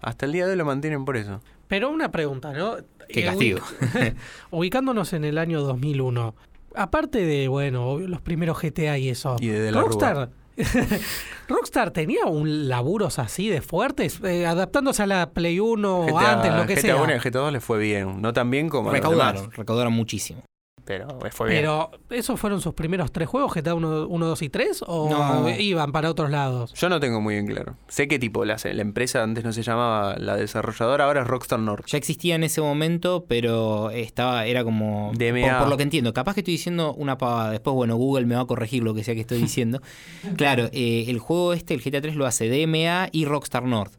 Hasta el día de hoy lo mantienen por eso. Pero una pregunta, ¿no? Qué Eh, castigo. ubic- *laughs* Ubicándonos en el año 2001, aparte de, bueno, los primeros GTA y eso, Y de De la Rockstar, *laughs* Rockstar tenía un laburos así de fuertes, eh, adaptándose a la Play 1 o antes, lo que GTA sea. 1 y GTA 2 le fue bien. No tan bien como a los Recaudaron, demás, recaudaron muchísimo. Pero fue bien. Pero, ¿esos fueron sus primeros tres juegos, GTA 1, 1 2 y 3? ¿O No. iban para otros lados? Yo no tengo muy bien claro. Sé que tipo la, la empresa antes no se llamaba la desarrolladora, ahora es Rockstar North. Ya existía en ese momento, pero estaba, era como. DMA. Por, por lo que entiendo, capaz que estoy diciendo una pavada. Después, bueno, Google me va a corregir lo que sea que estoy diciendo. *laughs* claro, eh, el juego este, el GTA 3, lo hace DMA y Rockstar North.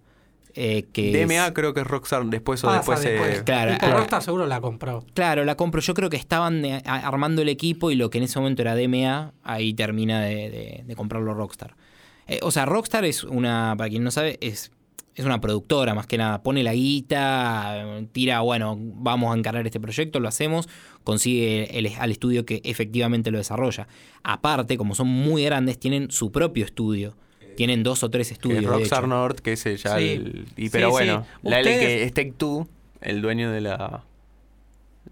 Eh, que DMA es- creo que es Rockstar después o Pasa después. eh, después. Claro, ah. Rockstar seguro la compró. Claro, la compro. Yo creo que estaban eh, a- armando el equipo y lo que en ese momento era DMA, ahí termina de, de- de comprarlo Rockstar. Eh, o sea, Rockstar es una, para quien no sabe, es, es una productora más que nada. Pone la guita, tira, bueno, vamos a encarar este proyecto, lo hacemos, consigue el- al estudio que efectivamente lo desarrolla. Aparte, como son muy grandes, tienen su propio estudio. Tienen dos o tres que estudios. Rockstar. North, que es el ya Sí. el. Y, Sí, pero sí. bueno, la L que es Take Two, el dueño de la.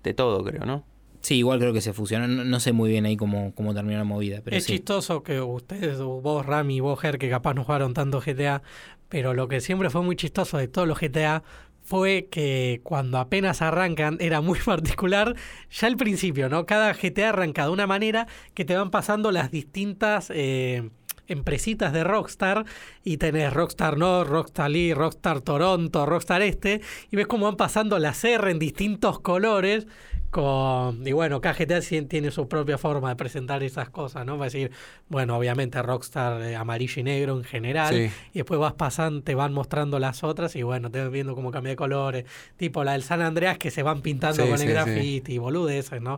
de todo, creo, ¿no? Sí, igual creo que se fusionó. No, no sé muy bien ahí cómo, cómo terminó la movida. Pero es sí. chistoso que ustedes, vos Rami y vos Ger, que capaz no jugaron tanto GTA, pero lo que siempre fue muy chistoso de todos los GTA fue que cuando apenas arrancan era muy *laughs* particular ya al principio, ¿no? Cada GTA arranca de una manera que te van pasando las distintas eh, empresitas de Rockstar y tenés Rockstar North, Rockstar Lee, Rockstar Toronto, Rockstar Este y ves cómo van pasando las R en distintos colores con y bueno, cada GTA sí tiene su propia forma de presentar esas cosas, ¿no? Va a decir, bueno, obviamente Rockstar eh, amarillo y negro en general Sí. y después vas pasando, te van mostrando las otras y bueno, te vas viendo cómo cambia de colores, tipo la del San Andreas que se van pintando Sí, con el sí. graffiti, boludeces, ¿no?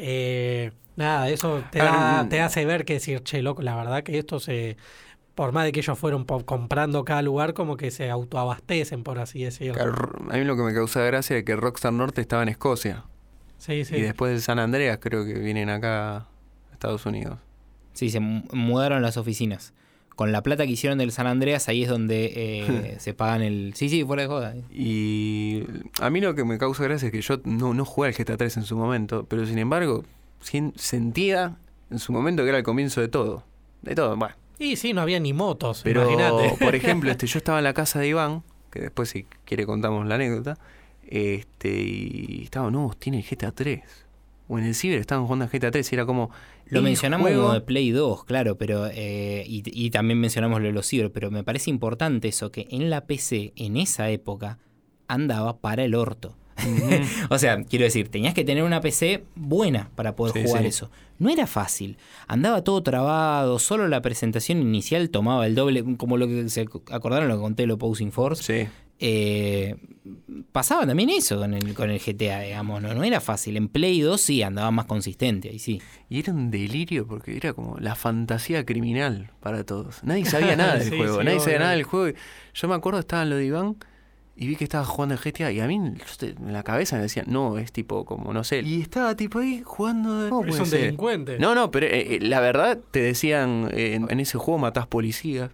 Eh, nada, eso te, da- Ah, te hace ver que decir, che, loco, la verdad que esto se, por más de que ellos fueron comprando cada lugar, como que se autoabastecen, por así decirlo. A mí lo que me causa gracia es que Rockstar North estaba en Escocia. Sí, sí. Y después de San Andreas creo que vienen acá a Estados Unidos. Sí, se mu- mudaron las oficinas. Con la plata que hicieron del San Andreas, ahí es donde eh, *laughs* se pagan el. Sí, sí, fuera de joda. Y a mí lo que me causa gracia es que yo no, no jugué al GTA 3 en su momento, pero sin embargo sin- sentía en su momento que era el comienzo de todo. De todo, bueno. Y sí, no había ni motos, Pero, imagínate. *laughs* por ejemplo, este, yo *laughs* estaba en la casa de Iván, que después si quiere contamos la anécdota, este, y estaba, no, tiene el GTA 3. O en el ciber estaban jugando al GTA 3 y era como... Lo el mencionamos juego- como de Play 2, claro, pero. eh, y, y también mencionamos lo de los ciber, pero me parece importante eso, que en la PC, en esa época, andaba para el orto. *laughs* o sea, quiero decir, tenías que tener una PC buena para poder Sí, jugar sí. eso. No era fácil. Andaba todo trabado, solo la presentación inicial tomaba el doble, como lo que se acordaron lo que conté lo Posing Force. Sí. Eh, pasaba también eso con el, con el GTA, digamos, ¿no? no era fácil. En Play 2 sí andaba más consistente, ahí sí. Y era un delirio porque era como la fantasía criminal para todos. Nadie sabía *laughs* nada del Sí, juego, sí, nadie sabía obvio. nada del juego. Yo me acuerdo, estaba en lo de Iván y vi que estaba jugando en GTA y a mí en la cabeza me decían, no, es tipo como, no sé. Y estaba tipo ahí jugando de... ¿Cómo Es puede un ser? delincuente. No, no, pero eh, eh, la verdad te decían, eh, en, en ese juego matás policías,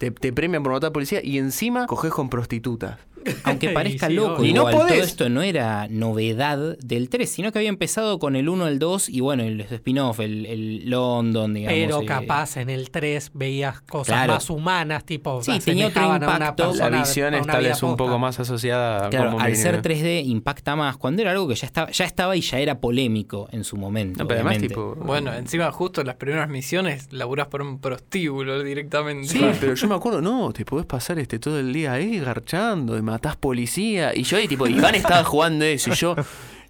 te, premian por matar policías y encima coges con prostitutas. Aunque *laughs* Y parezca sí, loco. Y no todo esto no era novedad del 3, sino que había empezado con el 1, el 2 y bueno, el spin-off, el, el London, digamos. Pero eh, capaz en el 3 veías cosas Claro. más humanas, tipo. Sí, tenía otro una impacto. persona- La visión a es tal vez un poco más asociada Claro, como al ser 3D impacta más cuando era algo que ya estaba, ya estaba y ya era polémico en su momento. No, pero además, tipo. Bueno, encima justo en las primeras misiones laburás por un prostíbulo directamente. Sí, *laughs* pero yo me acuerdo, no, te podés pasar este todo el día ahí garchando y matás policía. Y yo ahí, tipo, Iván estaba jugando eso y yo.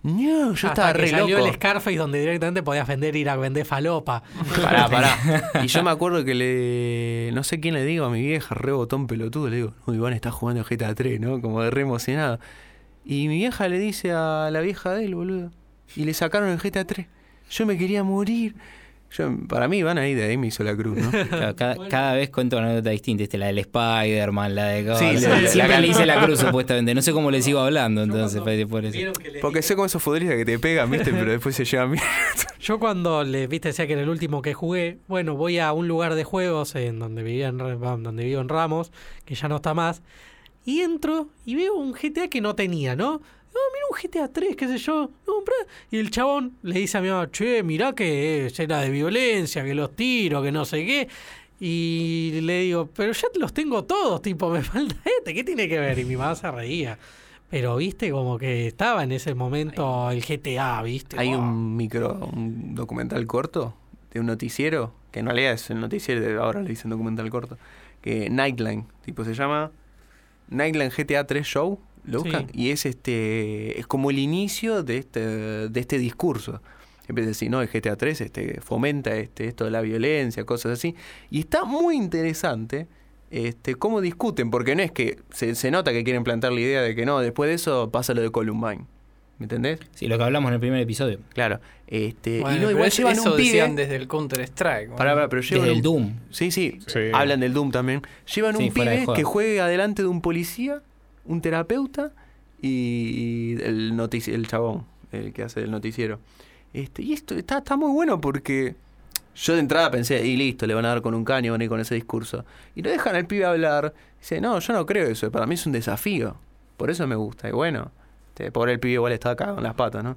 No, yo Hasta estaba que re salió loco. el Scarface donde directamente podías vender ir a vender falopa. Pará, pará. *laughs* Y yo me acuerdo que le. No sé quién le digo a mi vieja, re botón pelotudo, le digo, no, Iván está jugando GTA 3, ¿no? Como de re emocionado. Y mi vieja le dice a la vieja de él, boludo. Y le sacaron el GTA 3. Yo me quería morir. Yo, para mí, Iván ahí de ahí me hizo la cruz, ¿no? *laughs* Claro, cada, cada vez cuento una anécdota distinta, este, la del Spider-Man, la de Sí, la- la- Siempre la- le hice la cruz supuestamente, no sé cómo le sigo hablando entonces, por por eso. Porque sé cómo esos futbolistas que te pegan, ¿viste? Pero después se llevan bien. *laughs* Yo cuando le viste decía que en el último que jugué, bueno, voy a un lugar de juegos en donde vivía en donde vivo en Ramos, que ya no está más, y entro y veo un GTA que no tenía, ¿no? No, mira un GTA 3, qué sé yo. Y el chabón le dice a mi mamá, che, mirá que era de violencia, que los tiro, que no sé qué. Y le digo, pero ya los tengo todos, tipo, me *laughs* falta este, ¿qué tiene que ver? Y mi mamá se reía. Pero viste como que estaba en ese momento el GTA, ¿viste? Hay Wow. un micro, un documental corto de un noticiero, que en realidad es el noticiero, de ahora le dicen documental corto, que Nightline, tipo se llama Nightline GTA 3 Show, lo Sí. y es este es como el inicio de este de este discurso. Empieza a decir, no, el GTA 3 este, fomenta este, esto de la violencia, cosas así. Y está muy interesante este, cómo discuten, porque no es que se, se nota que quieren plantar la idea de que no, después de eso pasa lo de Columbine. ¿Me entendés? Sí, lo que hablamos en el primer episodio. Claro. Este, Bueno, y no, pero igual llevan eso un pibe. decían desde el Counter Strike. Pará, pará, pero llevan Desde el Doom. Sí, sí, Sí. Hablan del Doom también. Llevan Sí, un pibe que juegue adelante de un policía, un terapeuta y el notici el chabón, el que hace el noticiero. Este, y esto está, está muy bueno porque yo de entrada pensé, y listo, le van a dar con un caño, van a ir con ese discurso. Y lo dejan al pibe hablar. Dice, no, yo no creo eso, para mí es un desafío. Por eso me gusta. Y bueno, este, pobre el pibe igual está acá con las patas, ¿no?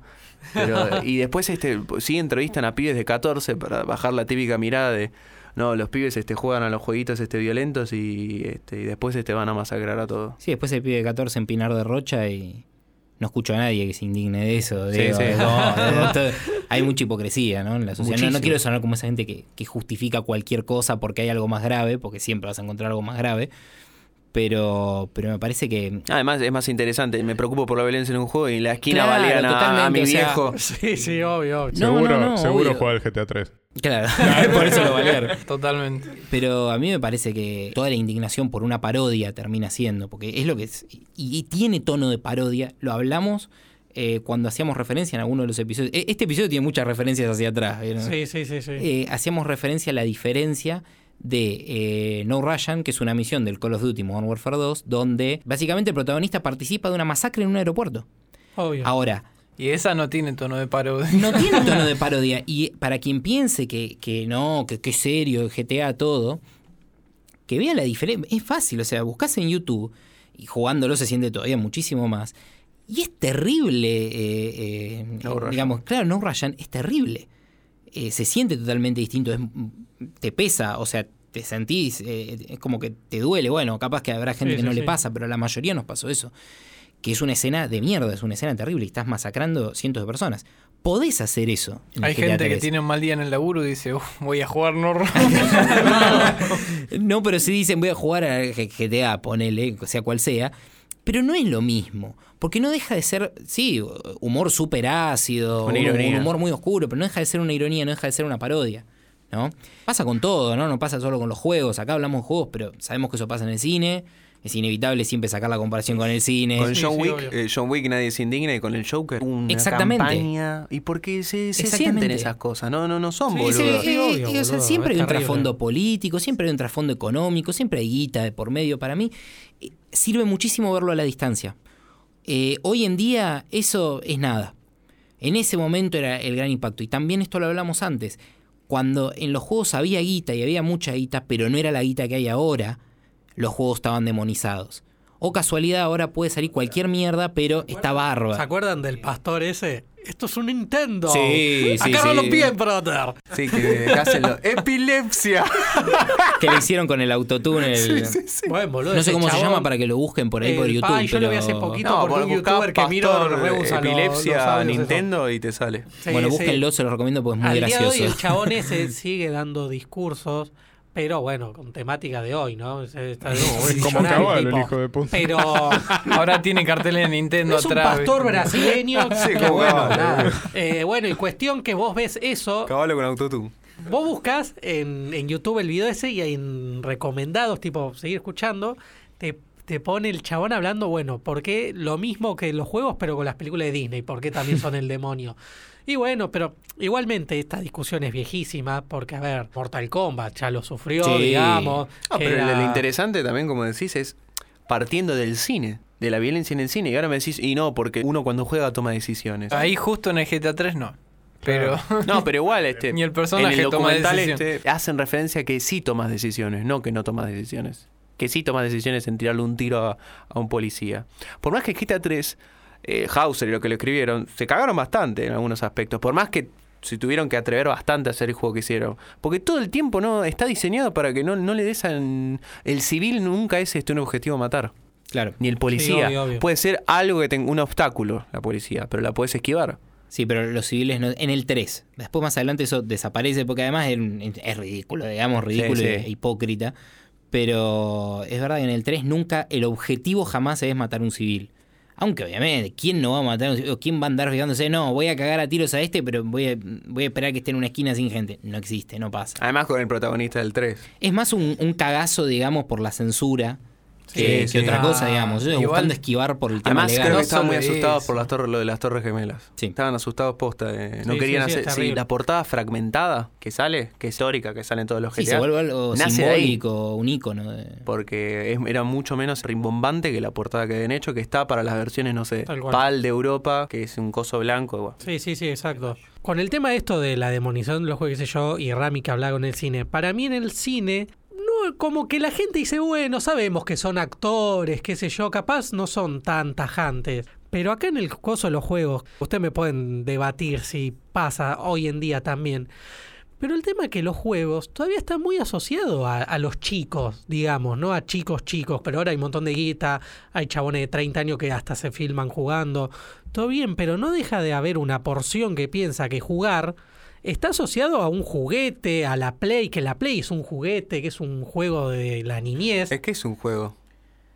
Pero, *laughs* y después este, sí entrevistan a pibes de 14 para bajar la típica mirada de, no, los pibes este, juegan a los jueguitos este, violentos y, este, y después este, van a masacrar a todos. Sí, después el pibe de 14 en Pinar de Rocha y no escucho a nadie que se indigne de eso. Sí, digo, sí. no, no, *laughs* todo- hay mucha hipocresía ¿no? en la sociedad. No, quiero sonar como esa gente que, que justifica cualquier cosa porque hay algo más grave, porque siempre vas a encontrar algo más grave. Pero, pero me parece que Además es más interesante, me preocupo por la violencia en un juego y en la esquina Claro, balean a- a, totalmente, mi o sea, viejo. *laughs* Sí, sí, obvio, obvio. No, seguro no, no, seguro obvio. jugar el GTA 3. *laughs* Claro, por eso lo valieron. *laughs* Totalmente. Pero a mí me parece que toda la indignación por una parodia termina siendo, porque es lo que es, y, y tiene tono de parodia, lo hablamos eh, cuando hacíamos referencia en alguno de los episodios. E- Este episodio tiene muchas referencias hacia atrás. Sí, sí, sí, sí. Eh, hacíamos referencia a la diferencia de eh, No Russian, que es una misión del Call of Duty Modern Warfare 2, donde básicamente el protagonista participa de una masacre en un aeropuerto. obvio. Ahora, Y esa no tiene tono de parodia. no tiene *laughs* tono de parodia. Y para quien piense que, que no, que, es serio, GTA, todo, que vea la diferencia. Es fácil, o sea, buscas en YouTube y jugándolo se siente todavía muchísimo más. Y es terrible, eh, eh, No digamos, claro, no Ryan, es terrible. Eh, se siente totalmente distinto, es- te pesa, o sea, te sentís, eh, es como que te duele. Bueno, capaz que habrá gente Sí, que sí, no le sí. pasa, pero a la mayoría nos pasó eso que es una escena de mierda, es una escena terrible y estás masacrando cientos de personas. Podés hacer eso. Hay gente que 3. tiene un mal día en el laburo y dice, "Uf, voy a jugar no *laughs* No, pero si dicen voy a jugar a GTA, ponele, sea cual sea, Pero no es lo mismo, porque no deja de ser, sí, humor súper ácido, Una un, ironía. un humor muy oscuro, pero no deja de ser una ironía, no deja de ser una parodia. ¿no? Pasa con todo, ¿no? No pasa solo con los juegos. Acá hablamos de juegos, pero sabemos que eso pasa en el cine. Es inevitable siempre sacar la comparación con el cine. Con John sí, Wick, eh, John Wick nadie se indigna y con el Joker una Exactamente. campaña. Y porque se, se sienten esas cosas, no, no, no son Sí, boludos. Sí, boludo. sí, Sí, eh, obvio, o sea, boludo, siempre hay un trasfondo político, siempre hay un trasfondo económico, siempre hay guita de por medio. Para mí eh, sirve muchísimo verlo a la distancia. Eh, hoy en día eso es nada. En ese momento era el gran impacto. Y también esto lo hablamos antes. Cuando en los juegos había guita y había mucha guita, pero no era la guita que hay ahora, los juegos estaban demonizados. O casualidad, ahora puede salir cualquier mierda, pero está ¿Se bárbaro. acuerdan del pastor ese? Esto es un Nintendo. Sí, sí, Agárralo sí. bien, brother. Sí, que, *laughs* *laughs* que hacen lo- ¡Epilepsia! Que le hicieron con el autotune. el- Bueno, boludo, No sé cómo se llama para que lo busquen por ahí por El- YouTube. ay, yo lo vi hace poquito. No, porque por un youtuber que miro reusa epilepsia eso. Nintendo y te sale. Sí, bueno, sí. búsquenlo, se los recomiendo porque es muy Al día de gracioso. hoy el chabón *laughs* ese sigue dando discursos, pero bueno, con temática de hoy, ¿no? Es- está- es *laughs* Como caballo el tipo. hijo de puta. Pero *laughs* Ahora tiene carteles de Nintendo es un atrás. pastor ¿viste? brasileño. *laughs* Sí, que como bueno, nada. Eh, bueno, y cuestión que vos ves eso, Caballo con autotune. vos buscas en, en YouTube el video ese y en recomendados, tipo seguir escuchando, te, te pone el chabón hablando, bueno, ¿por qué lo mismo que los juegos, pero con las películas de Disney? ¿Por qué también son el demonio? Y bueno, pero igualmente esta discusión es viejísima, porque a ver, Mortal Kombat ya lo sufrió, Sí. digamos. Ah, pero era- lo interesante también, como decís, es partiendo del cine, de la violencia en el cine. Y ahora me decís, y no, porque uno cuando juega toma decisiones. Ahí justo en el GTA 3 no. Pero *laughs* No, pero igual, este, Ni el personaje en el documental este, hacen referencia a que sí tomas decisiones, no que no tomas decisiones. Que sí tomas decisiones en tirarle un tiro a, a un policía. Por más que GTA 3, eh, Hauser y lo que lo escribieron, se cagaron bastante en algunos aspectos. Por más que se tuvieron que atrever bastante a hacer el juego que hicieron. Porque todo el tiempo no está diseñado para que no, no le des al... El civil nunca es este un objetivo matar. Claro. Ni el policía. obvio, obvio. Puede ser algo que tenga un obstáculo, la policía, pero la puedes esquivar. Sí, pero los civiles no. En el 3. Después más adelante eso desaparece porque además es, es ridículo, digamos, ridículo Sí, sí. e hipócrita. Pero es verdad que en el 3 nunca. El objetivo jamás es matar a un civil. Aunque obviamente, ¿quién no va a matar a un? ¿O ¿Quién va a andar fijándose? No, voy a cagar a tiros a este, pero voy a, voy a esperar que esté en una esquina sin gente. No existe, no pasa. Además con el protagonista del 3. Es más un, un cagazo, digamos, por la censura Sí, que, que sí. otra cosa, Ah, digamos. Ellos igual- buscando esquivar por el tema Además, legal. creo No que estaban muy asustados por las torres, lo de las torres gemelas. Sí. Estaban asustados posta. eh, no Sí, querían hacer. Sí, la portada fragmentada que sale, que es histórica, que sale en todos los Sí, GTA. se vuelve algo ahí. simbólico, un ícono. de- Porque es- era mucho menos rimbombante que la portada que habían hecho, que está para las versiones, no sé. PAL de Europa, que es un coso blanco. igual. Sí, sí, sí, exacto. Con el tema de esto de la demonización de los juegos, qué sé yo, y Rami que hablaba con el cine, para mí en el cine, como que la gente dice, bueno, sabemos que son actores, qué sé yo, capaz no son tan tajantes. Pero acá en el coso de los juegos, ustedes me pueden debatir si pasa hoy en día también. Pero el tema es que los juegos todavía están muy asociados a, a los chicos, digamos, ¿no? A chicos chicos, pero ahora hay un montón de guita, hay chabones de 30 años que hasta se filman jugando. Todo bien, pero no deja de haber una porción que piensa que jugar está asociado a un juguete, a la Play, que la Play es un juguete, que es un juego de la niñez. Es que es un juego.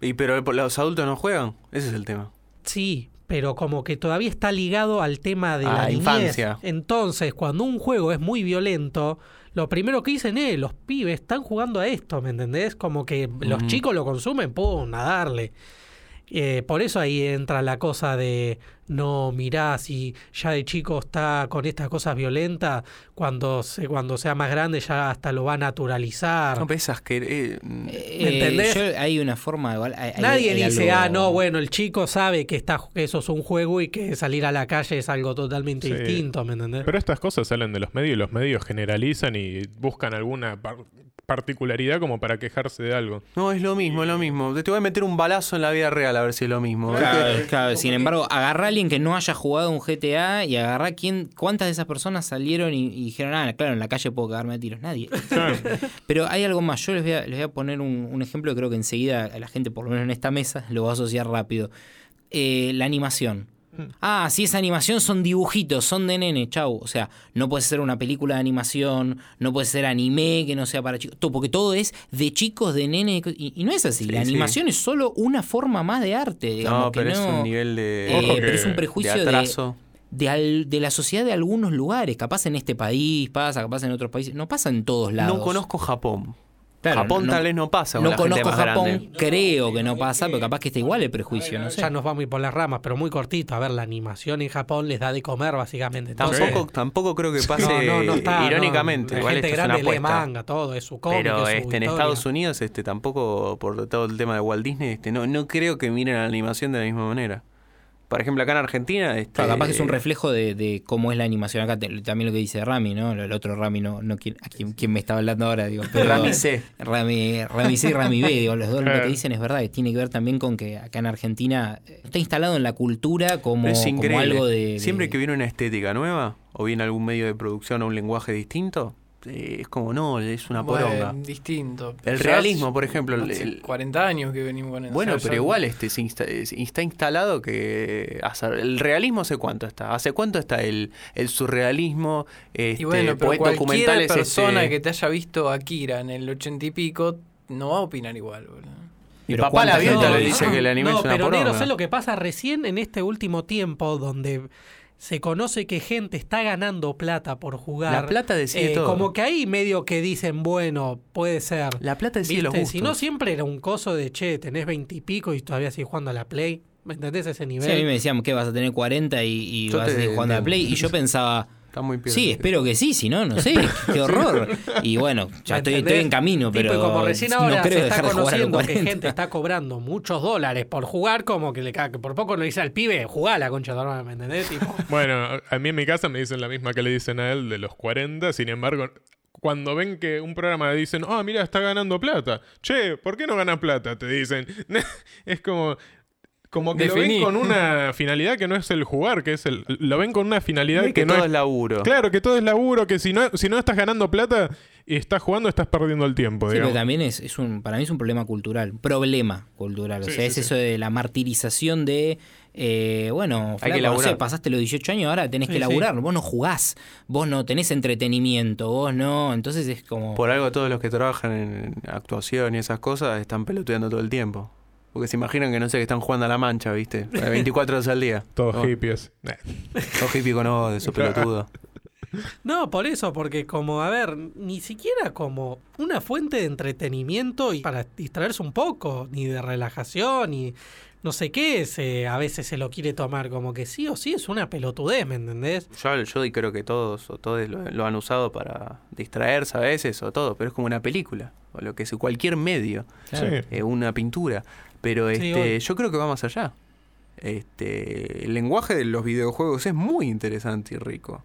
Y pero los adultos no juegan, ese es el tema. Sí, pero como que todavía está ligado al tema de la la niñez. infancia. Entonces, cuando un juego es muy violento, lo primero que dicen es, los pibes están jugando a esto, ¿me entendés? Como que los chicos lo consumen, pum, a darle. Eh, por eso ahí entra la cosa de no mirá si ya de chico está con estas cosas violentas, cuando se, cuando sea más grande ya hasta lo va a naturalizar. No pensás que... eh, Eh, entendés? yo- hay una forma igual. hay- Nadie hay dice, algo- ah, no, bueno, el chico sabe que, está, que eso es un juego y que salir a la calle es algo totalmente Sí. distinto, ¿me entendés? Pero estas cosas salen de los medios y los medios generalizan y buscan alguna particularidad como para quejarse de algo. no, es lo mismo, es lo mismo. Te voy a meter un balazo en la vida real a ver si es lo mismo. Claro, claro, Sin embargo, agarra a alguien que no haya jugado un GTA y agarra quién, cuántas de esas personas salieron y, y dijeron, ah, claro, en la calle puedo cagarme a tiros. Nadie. Claro. *laughs* Pero hay algo más. Yo les voy a, les voy a poner un, un ejemplo que creo que enseguida a la gente, por lo menos en esta mesa, lo va a asociar rápido. Eh, la animación. Ah, si es animación, son dibujitos, son de nene, chau. O sea, no puede ser una película de animación, no puede ser anime que no sea para chicos. Todo, porque todo es de chicos, de nene. Y, y no es así. Sí, la sí. animación es solo una forma más de arte. Digamos, No, pero que es no- un nivel de, Eh, pero es un prejuicio de de, atraso. de, al- de la sociedad de algunos lugares. Capaz en este país pasa, capaz en otros países. No pasa en todos lados. No conozco Japón. Claro, Japón no- tal vez no pasa. No conozco Japón, grande. creo que no pasa, pero capaz que está igual el prejuicio, no sé. Ya nos vamos a ir por las ramas, pero muy cortito. A ver, la animación en Japón les da de comer, básicamente. Entonces, Tampoco, tampoco creo que *laughs* pase no, no, no está, irónicamente. no. La igual gente esto es una grande lee manga, todo, es su cómic, Pero es su este, en. Estados Unidos este, tampoco, por todo el tema de Walt Disney, este, no, no creo que miren a la animación de la misma manera. Por ejemplo, acá en Argentina... Este, Claro, capaz que es un reflejo de, de cómo es la animación acá. te- También lo que dice Rami, ¿no? El otro Rami, no, no quién, a quién, quién me estaba hablando ahora, digo. Pero, Rami C. Rami, Rami C y Rami B, digo, los dos lo que dicen es verdad, que tiene que ver también con que acá en Argentina eh, está instalado en la cultura como, es como increíble. algo de, de- Siempre que viene una estética nueva, o viene algún medio de producción o un lenguaje distinto, eh, es como, no, es una Bueno, poronga. distinto. El Ya realismo, por ejemplo, hace el- 40 años que venimos con eso. Bueno, pero ya- igual este se insta- es- está instalado que hace- el realismo hace cuánto está, hace cuánto está el, el surrealismo, este, Y bueno, pero cualquier documentales persona este, que te haya visto Akira en el 80 y pico no va a opinar igual, boludo. mi Pero papá la vio y le dice que el anime no, es una pero negro. ¿sabes lo que pasa? Recién en este último tiempo donde se conoce que gente está ganando plata por jugar. La plata decide eh, todo. Como que ahí medio que dicen, bueno, puede ser. La plata decide los ¿Viste? gustos. Si no, siempre era un coso de, che, tenés veintipico y, todavía sigues jugando a la Play. ¿Me entendés ese nivel? Sí, a mí me decían que vas a tener 40 y, y vas a te seguir jugando a la Play. Y yo *laughs* pensaba, Está muy sí, espero que sí, si no, no sé, qué horror. Y bueno, ya ¿Me estoy, en camino, Tipo, pero y como recién no ahora creo se está dejar de jugar conociendo que 40. gente está cobrando muchos dólares por jugar, como que le que por poco le dice al pibe, jugá la concha de tu hermana", ¿me entendés? Tipo, *laughs* Bueno, a mí en mi casa me dicen la misma que le dicen a él de los 40, sin embargo, cuando ven que un programa le dicen, ah, mira, está ganando plata. Che, ¿por qué no gana plata? Te dicen. *laughs* es como... Como que lo ven con *laughs* una finalidad que no es el jugar, que es el... Lo ven con una finalidad que, que no todo es... es laburo. Claro, que todo es laburo, que si no, si no estás ganando plata y estás jugando, estás perdiendo el tiempo, Sí, pero digamos. también es, es un, para mí es un problema cultural, problema cultural. Sí, o sea, sí, es sí. eso de la martirización de, eh, bueno, Hay que flaco, no sé, pasaste los 18 años, ahora tenés Sí, que sí. laburar. Vos no jugás, vos no tenés entretenimiento, vos no. Entonces es como... Por algo todos los que trabajan en actuación y esas cosas están peloteando todo el tiempo. Porque se imaginan que no sé, que están jugando a la mancha, ¿viste? *laughs* 24 horas al día. Todos hippies. Nah. Todo hippie con ojos de su pelotudo. No, por eso, porque como, a ver, ni siquiera como una fuente de entretenimiento y para distraerse un poco, ni de relajación, ni no sé qué, se, a veces se lo quiere tomar como que sí o sí es una pelotudez, ¿me entendés? Yo, yo creo que todos o todos lo, lo han usado para distraerse a veces o todo, pero es como una película o lo que es cualquier medio. Sí. eh, una pintura. Pero Sí, este, yo creo que va más allá. Este, el lenguaje de los videojuegos es muy interesante y rico.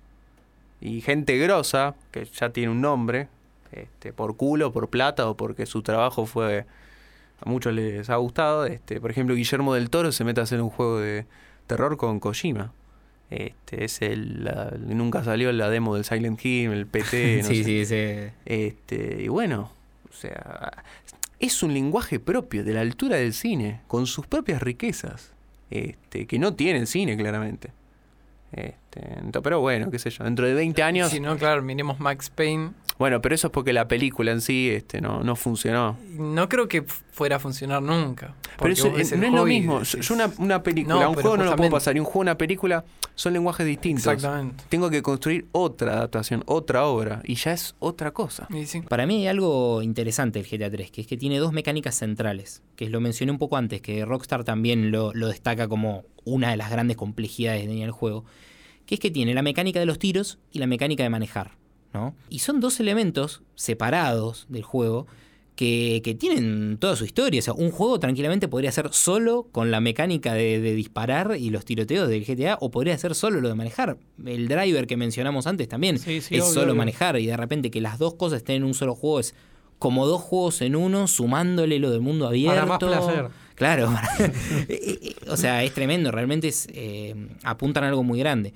Y gente grosa, que ya tiene un nombre, este, por culo, por plata o porque su trabajo fue a muchos les ha gustado. Este, por ejemplo, Guillermo del Toro se mete a hacer un juego de terror con Kojima. Este, es el, la- nunca salió la demo del Silent Hill, el PT, *laughs* no sí, sé. sí, ese- Este, y bueno, o sea, es un lenguaje propio de la altura del cine, con sus propias riquezas, este, que no tiene el cine claramente. Este, pero bueno, qué sé yo, dentro de 20 años, Si no, claro, miremos Max Payne. Bueno, pero eso es porque la película en sí este, no, no funcionó. No creo que fuera a funcionar nunca. Pero eso no el es lo mismo. decís- Yo una, una película, No, un juego no lo puedo pasar, y un juego, una película, son lenguajes distintos. Exactamente. Tengo que construir otra adaptación, otra obra, y ya es otra cosa. Sí. Para mí hay algo interesante el GTA 3, que es que tiene dos mecánicas centrales, que lo mencioné un poco antes, que Rockstar también lo, lo destaca como una de las grandes complejidades del juego, que es que tiene la mecánica de los tiros y la mecánica de manejar. ¿No? Y son dos elementos separados del juego que, que tienen toda su historia. O sea, un juego tranquilamente podría ser solo con la mecánica de, de disparar y los tiroteos del GTA, o podría ser solo lo de manejar. El driver que mencionamos antes también Sí, sí, es obvio, solo obvio. manejar, y de repente que las dos cosas estén en un solo juego es como dos juegos en uno, sumándole lo del mundo abierto. Para más placer. Claro, *laughs* Eh, eh, o sea, es tremendo, realmente es, eh, apuntan a algo muy grande.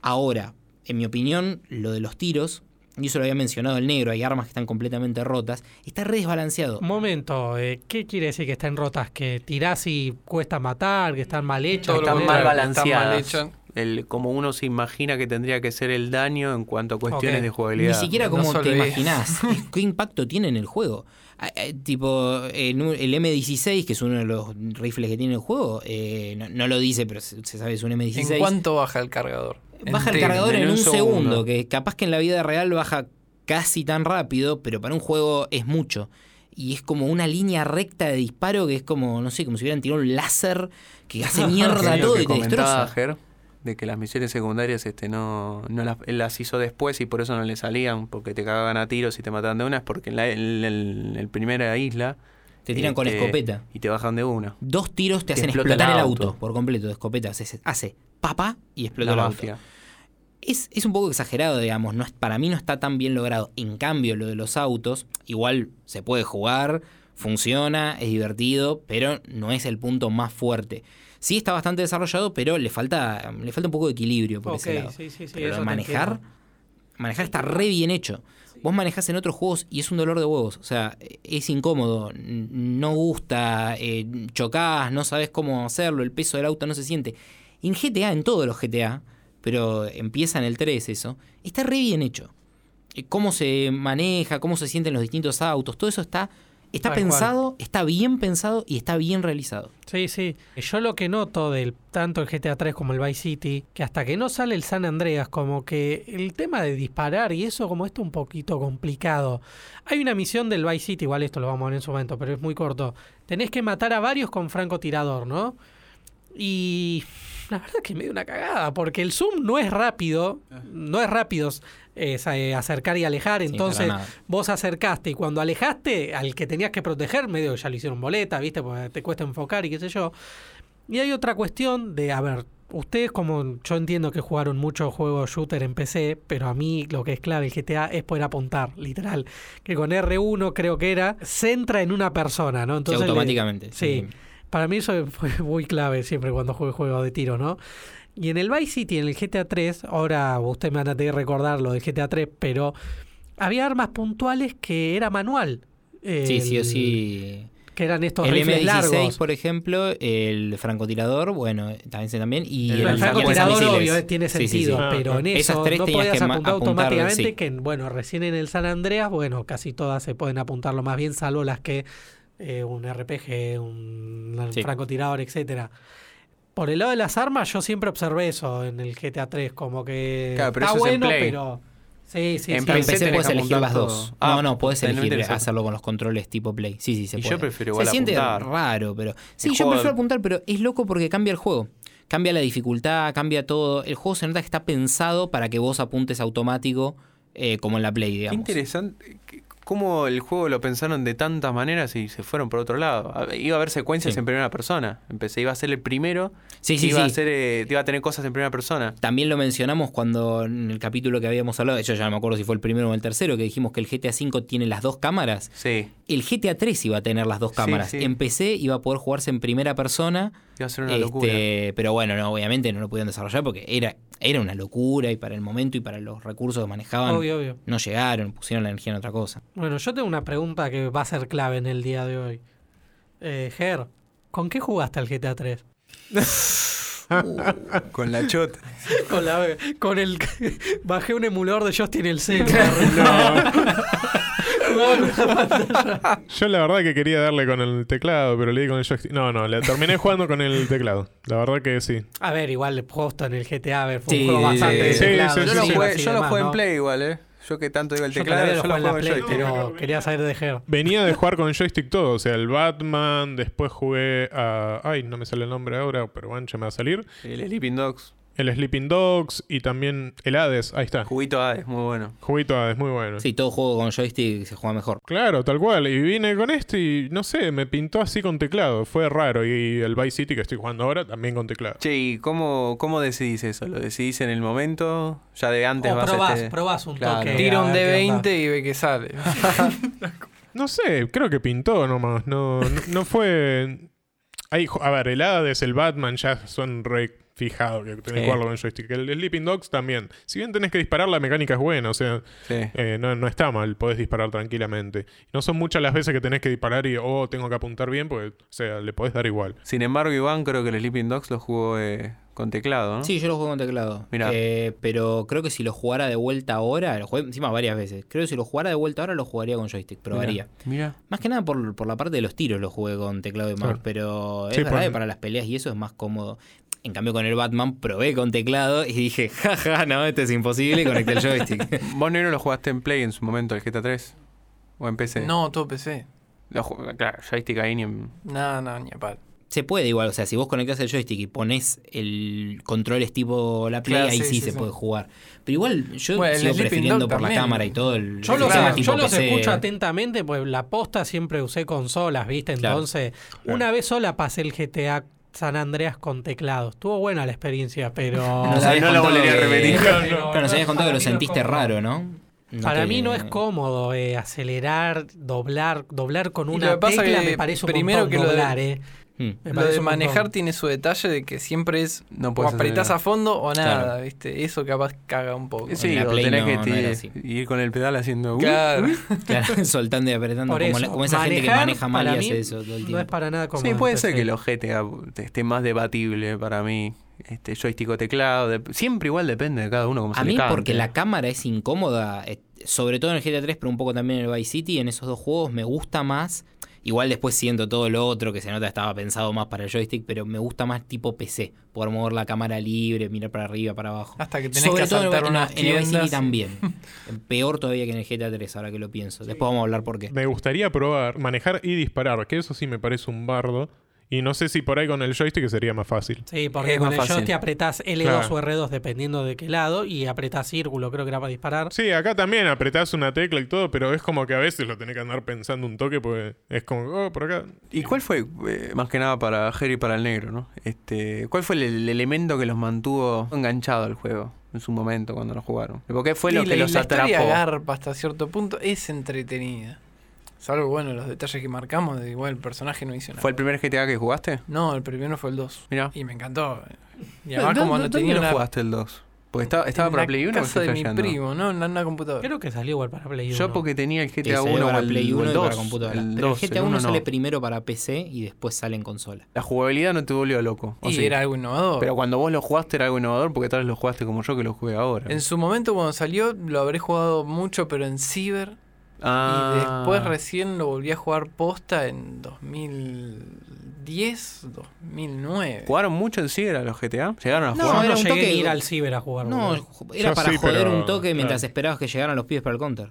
Ahora, en mi opinión, lo de los tiros y eso lo había mencionado el negro, hay armas que están completamente rotas, está re desbalanceado. Un momento, eh, ¿qué quiere decir que están rotas? ¿Que tirás y cuesta matar? ¿Que están mal hechas? Están ¿Qué- mal contrario, está mal balanceadas. El, como uno se imagina que tendría que ser el daño en cuanto a cuestiones de Ni jugabilidad. siquiera No como solo te imaginás. *laughs* ¿Qué impacto tiene en el juego? Ah, eh, tipo, en un- el M16, que es uno de los rifles que tiene el juego, eh, no, no lo dice, pero se, se sabe es un M16. ¿En cuánto baja el cargador? Baja el cargador en, en un un segundo. segundo. que capaz que en la vida real baja casi tan rápido, pero para un juego es mucho. Y es como una línea recta de disparo que es como, no sé, como si hubieran tirado un láser que hace *laughs* mierda todo y te destroza. Ger, de que las misiones secundarias este no, no las, él las hizo después y por eso no le salían, porque te cagaban a tiros y te mataban de una, es porque en la en primera isla Te tiran con este, escopeta. y te bajan de una. Dos tiros te Te hacen explota explotar el el auto. por completo de escopeta. Hace, hace papá y explota La el auto. Es, es un poco exagerado, digamos. No es, para mí no está tan bien logrado. En cambio, lo de los autos, igual se puede jugar, funciona, es divertido, pero no es el punto más fuerte. Sí está bastante desarrollado, pero le falta, le falta un poco de equilibrio por ese lado. sí, sí, sí, Pero lo de manejar, manejar está re bien hecho. Vos manejás en otros juegos y es un dolor de huevos. O sea, es incómodo, no gusta, eh, chocás, no sabes cómo hacerlo, el peso del auto no se siente. En GTA, en todos los GTA, pero empieza en el 3 eso, está re bien hecho. Eh, Cómo se maneja, cómo se sienten los distintos autos, todo eso está, está Tal cual. pensado, está bien pensado y está bien realizado. Sí, sí. Yo lo que noto del tanto el GTA 3 como el Vice City, que hasta que no sale el San Andreas, como que el tema de disparar y eso como esto un poquito complicado. Hay una misión del Vice City, igual esto lo vamos a ver en su momento, pero es muy corto. Tenés que matar a varios con francotirador, ¿no? Y la verdad es que me dio una cagada, porque el zoom no es rápido, no es rápido es, eh, acercar y alejar, Sí, entonces vos acercaste y cuando alejaste al que tenías que proteger, medio ya lo hicieron boleta, ¿viste? Porque te cuesta enfocar y qué sé yo. Y hay otra cuestión de, a ver, ustedes como yo entiendo que jugaron muchos juegos shooter en PC, pero a mí lo que es clave el GTA es poder apuntar, literal. Que con R1 creo que era, centra en una persona, ¿no? Sí, Entonces le- automáticamente. Sí. Para mí eso *laughs* fue muy clave siempre cuando juego juegos de tiro, ¿no? Y en el Vice City, en el GTA 3, ahora usted me van a tener que recordar lo del GTA 3, pero había armas puntuales que era manual. Sí, sí o El- sí. Que eran estos El rifles M16, largos. por ejemplo, el francotirador, bueno, también sé también. Y El El el francotirador, obvio, eh, tiene Sí, sí, sí. sentido, Ah, pero en Esas eso tres no podías apuntar apuntar, automáticamente, sí. que bueno, recién en el San Andreas, bueno, casi todas se pueden apuntar lo más bien, salvo las que eh, un RPG, un Sí. francotirador, etcétera. Por el lado de las armas, yo siempre observé eso en el GTA 3, como que Claro, pero está eso es en bueno, Play. pero sí, sí, En sí. Pero en PC puedes elegir las dos. Ah, no, no, puedes elegir hacerlo con los controles tipo Play. Sí, sí, se Y puede. yo prefiero se igual siente apuntar. raro, pero. Sí, El yo juego- prefiero apuntar, pero es loco porque cambia el juego. Cambia la dificultad, cambia todo. El juego se nota que está pensado para que vos apuntes automático, eh, como en la Play, Qué digamos. interesante. ¿Cómo el juego lo pensaron de tantas maneras y se fueron por otro lado? A- Iba a haber secuencias Sí. en primera persona. Empecé, iba a ser el primero. Sí, sí, iba, A sí. ser, eh, iba a tener cosas en primera persona. También lo mencionamos cuando en el capítulo que habíamos hablado, yo ya no me acuerdo si fue el primero o el tercero, que dijimos que el GTA V tiene las dos cámaras. Sí, El GTA 3 iba a tener las dos Sí, cámaras. sí. En PC iba a poder jugarse en primera persona. iba a ser una Este, locura. Pero bueno, no, obviamente no lo pudieron desarrollar porque era, era una locura y para el momento y para los recursos que manejaban Obvio, obvio. no llegaron, pusieron la energía en otra cosa. Bueno, yo tengo una pregunta que va a ser clave en el día de hoy. Eh, Ger, ¿con qué jugaste al GTA 3? *laughs* Con la chota. *laughs* Con, la, con el. *laughs* Bajé un emulador de Justin el C. *laughs* Yo la verdad que quería darle con el teclado, pero le di con el joystick. No, no, le terminé jugando con el teclado. La verdad que sí. A ver, igual justo en el GTA, a ver, fue Sí, un juego bastante sí, de sí, teclado, sí, Yo lo jugué, yo lo demás, jugué en ¿no? Play igual, ¿eh? Yo que tanto digo el teclado, yo lo juego en Play, joystick. pero quería saber de Ger. Venía de jugar con joystick todo, o sea, el Batman, después jugué a... Ay, no me sale el nombre ahora, pero bueno, ya me va a salir. El Sleeping Dogs. El Sleeping Dogs y también el Hades, ahí está. Juguito A, es muy bueno. Juguito Hades, muy bueno. Sí, todo juego con joystick se juega mejor. Claro, tal cual. Y vine con este y no sé, me pintó así con teclado. Fue raro. Y el Vice City que estoy jugando ahora también con teclado. Che, ¿y cómo, cómo decidís eso? ¿Lo decidís en el momento? ¿Ya de antes O vas probás, este- probás un Claro. toque. Tira un ver qué onda. D20 y ve que sale. *laughs* No sé, creo que pintó nomás. No, no, no fue. Ju- a ver, el Hades, el Batman ya son re fijados que tenés que jugarlo con joystick. El Sleeping Dogs también. Si bien tenés que disparar, la mecánica es buena, o sea, Sí. eh, no, no está mal, podés disparar tranquilamente. No son muchas las veces que tenés que disparar y, oh, tengo que apuntar bien, porque, o sea, le podés dar igual. Sin embargo, Iván creo que el Sleeping Dogs lo jugó eh, con teclado, ¿no? Sí, yo lo juego con teclado. Mirá. Eh, pero creo que si lo jugara de vuelta ahora, lo jugué encima varias veces. Creo que si lo jugara de vuelta ahora lo jugaría con joystick, probaría. Mira. Más que nada por, por la parte de los tiros lo jugué con teclado y mouse, Claro. pero es Sí, verdad por- que para las peleas y eso es más cómodo. En cambio con el Batman probé con teclado y dije, jaja, no, esto es imposible y conecté el joystick. *laughs* ¿Vos, Negro, lo jugaste en Play en su momento, el GTA 3? ¿O en PC? No, todo PC. Lo claro, joystick ahí ni en... No, no, ni a palo. se puede igual, o sea, si vos conectás el joystick y pones el controles tipo la Play, Claro, ahí sí, sí, sí, se sí. puede jugar. Pero igual yo Bueno, sigo prefiriendo por la cámara y todo el, Yo los, Claro, tipo yo los escucho atentamente, pues la posta siempre usé consolas, ¿viste? Entonces, Claro. una vez sola pasé el GTA San Andreas con teclado. Estuvo buena la experiencia, pero... Nos habías no la contado volvería a que- repetir. Claro, nos habías contado que lo no sentiste cómodo. raro, ¿no? No Para te- mí no es cómodo eh, acelerar, doblar, doblar con una que pasa tecla que me parece un primero montón que lo de- doblar, eh. Mm. Me Lo de manejar montón. tiene su detalle de que siempre es No o apretás a fondo o nada, Claro. ¿viste? Eso capaz caga un poco. Sí, la o Play tenés no- que no ir con el pedal haciendo... uh, Claro. *laughs* Claro, *laughs* soltando y apretando como, eso, la- como esa gente que maneja mal y hace eso todo el No tiempo. es para nada como Sí, puede ser que los GTA esté más debatible para mí. Este joystick o teclado. de- siempre igual depende de cada uno como A se mí le porque la cámara es incómoda, eh, sobre todo en el GTA 3, pero un poco también en el Vice City, en esos dos juegos me gusta más. Igual después siento todo lo otro que se nota estaba pensado más para el joystick, pero me gusta más tipo PC, poder mover la cámara libre, mirar para arriba, para abajo. Hasta que tenés Sobre que todo en el- saltar en, unas en el también. *laughs* Peor todavía que en el GTA 3, ahora que lo pienso. Después vamos a hablar por qué. Me gustaría probar manejar y disparar, que eso sí me parece un bardo. Y no sé si por ahí con el joystick sería más fácil. Sí, porque Es con el fácil. joystick apretás L2 Claro. o R2 dependiendo de qué lado y apretás círculo, creo que era para disparar. Sí, acá también apretás una tecla y todo, pero es como que a veces lo tenés que andar pensando un toque, porque es como, oh, por acá. ¿Y cuál fue, eh, más que nada para Jerry y para el negro, ¿no? Este, ¿Cuál fue el, el elemento que los mantuvo enganchados al juego en su momento cuando lo jugaron? ¿Por fue lo Y que la, los la historia atrapó? garpa hasta cierto punto es entretenida. Salvo, bueno, los detalles que marcamos, de igual el personaje no hizo nada. ¿Fue el primer GTA que jugaste? No, el primero fue el 2. Mira. Y me encantó. Y además ¿Dó- como no ¿Dónde tenía una, jugaste el 2? Porque estaba, estaba en para la Play 1 o casa de mi primo, ¿no? En una computadora. Creo que salió igual para Play 1. Yo porque tenía el GTA salió 1 o para el, Play o 1 el y para 2. computadora. el pero 2, el GTA el 1 1 sale no. primero para PC y después sale en consola. La jugabilidad no te volvió loco. ¿o y sí? era algo innovador. Pero cuando vos lo jugaste era algo innovador porque tal vez lo jugaste como yo que lo jugué ahora. En su momento cuando salió lo habré jugado mucho, pero en Ciber. Ah. Y después recién lo volví a jugar posta en 2010, 2009. ¿Jugaron mucho en Ciber a los GTA? ¿Llegaron a No, jugar? Yo era no un llegué toque- ir al ciber a jugar. No, boludo. era Yo para sí, joder pero- un toque mientras claro. esperabas que llegaran los pibes para el counter.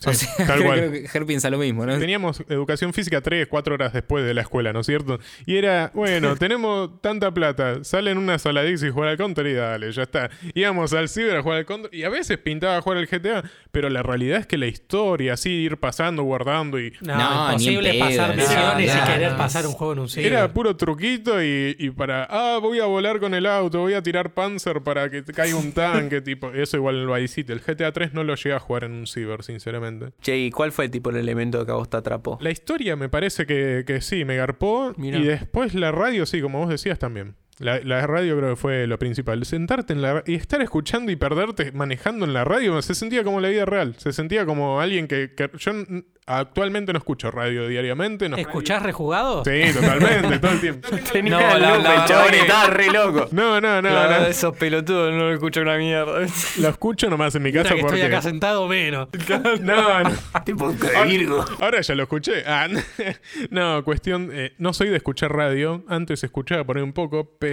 Sí, O sea, tal *laughs* creo, cual. creo que Ger piensa lo mismo, ¿no? Teníamos educación física 3, 4 horas después de la escuela, ¿no es cierto? Y era, bueno, *laughs* tenemos tanta plata, salen una sola Dix y jugar al counter y dale, ya está. Íbamos al ciber a jugar al counter y a veces pintaba jugar al GTA, pero la realidad es que la historia, así, ir pasando, guardando y... No, imposible pedo, pasar misiones no, y querer no. pasar un juego en un ciber. Era puro truquito y, y para, ah, voy a volar con el auto, voy a tirar Panzer para que caiga un tanque, *laughs* tipo, eso igual en el Vice City. El GTA 3 no lo llegué a jugar en un ciber, sinceramente. Che, ¿y cuál fue tipo el elemento que a vos te atrapó? La historia me parece que, que sí, me garpó. Mirá. Y después la radio, sí, como vos decías también. La, la radio creo que fue lo principal. Sentarte en la y estar escuchando y perderte manejando en la radio se sentía como la vida real. Se sentía como alguien que, que yo actualmente no escucho radio diariamente. No, ¿Escuchás rejugados? Sí, totalmente, todo el *laughs* tiempo. Tenía No, la- loco, la el chabón estaba re loco. No, no, no, no. esos pelotudos no lo escucho una mierda. Lo escucho nomás en mi casa que porque... estoy acá sentado menos. *laughs* No, no. tipo de Virgo. Ahora ya lo escuché. Ah, *laughs* no, cuestión. eh, no soy de escuchar radio. Antes escuchaba por ahí un poco, pero.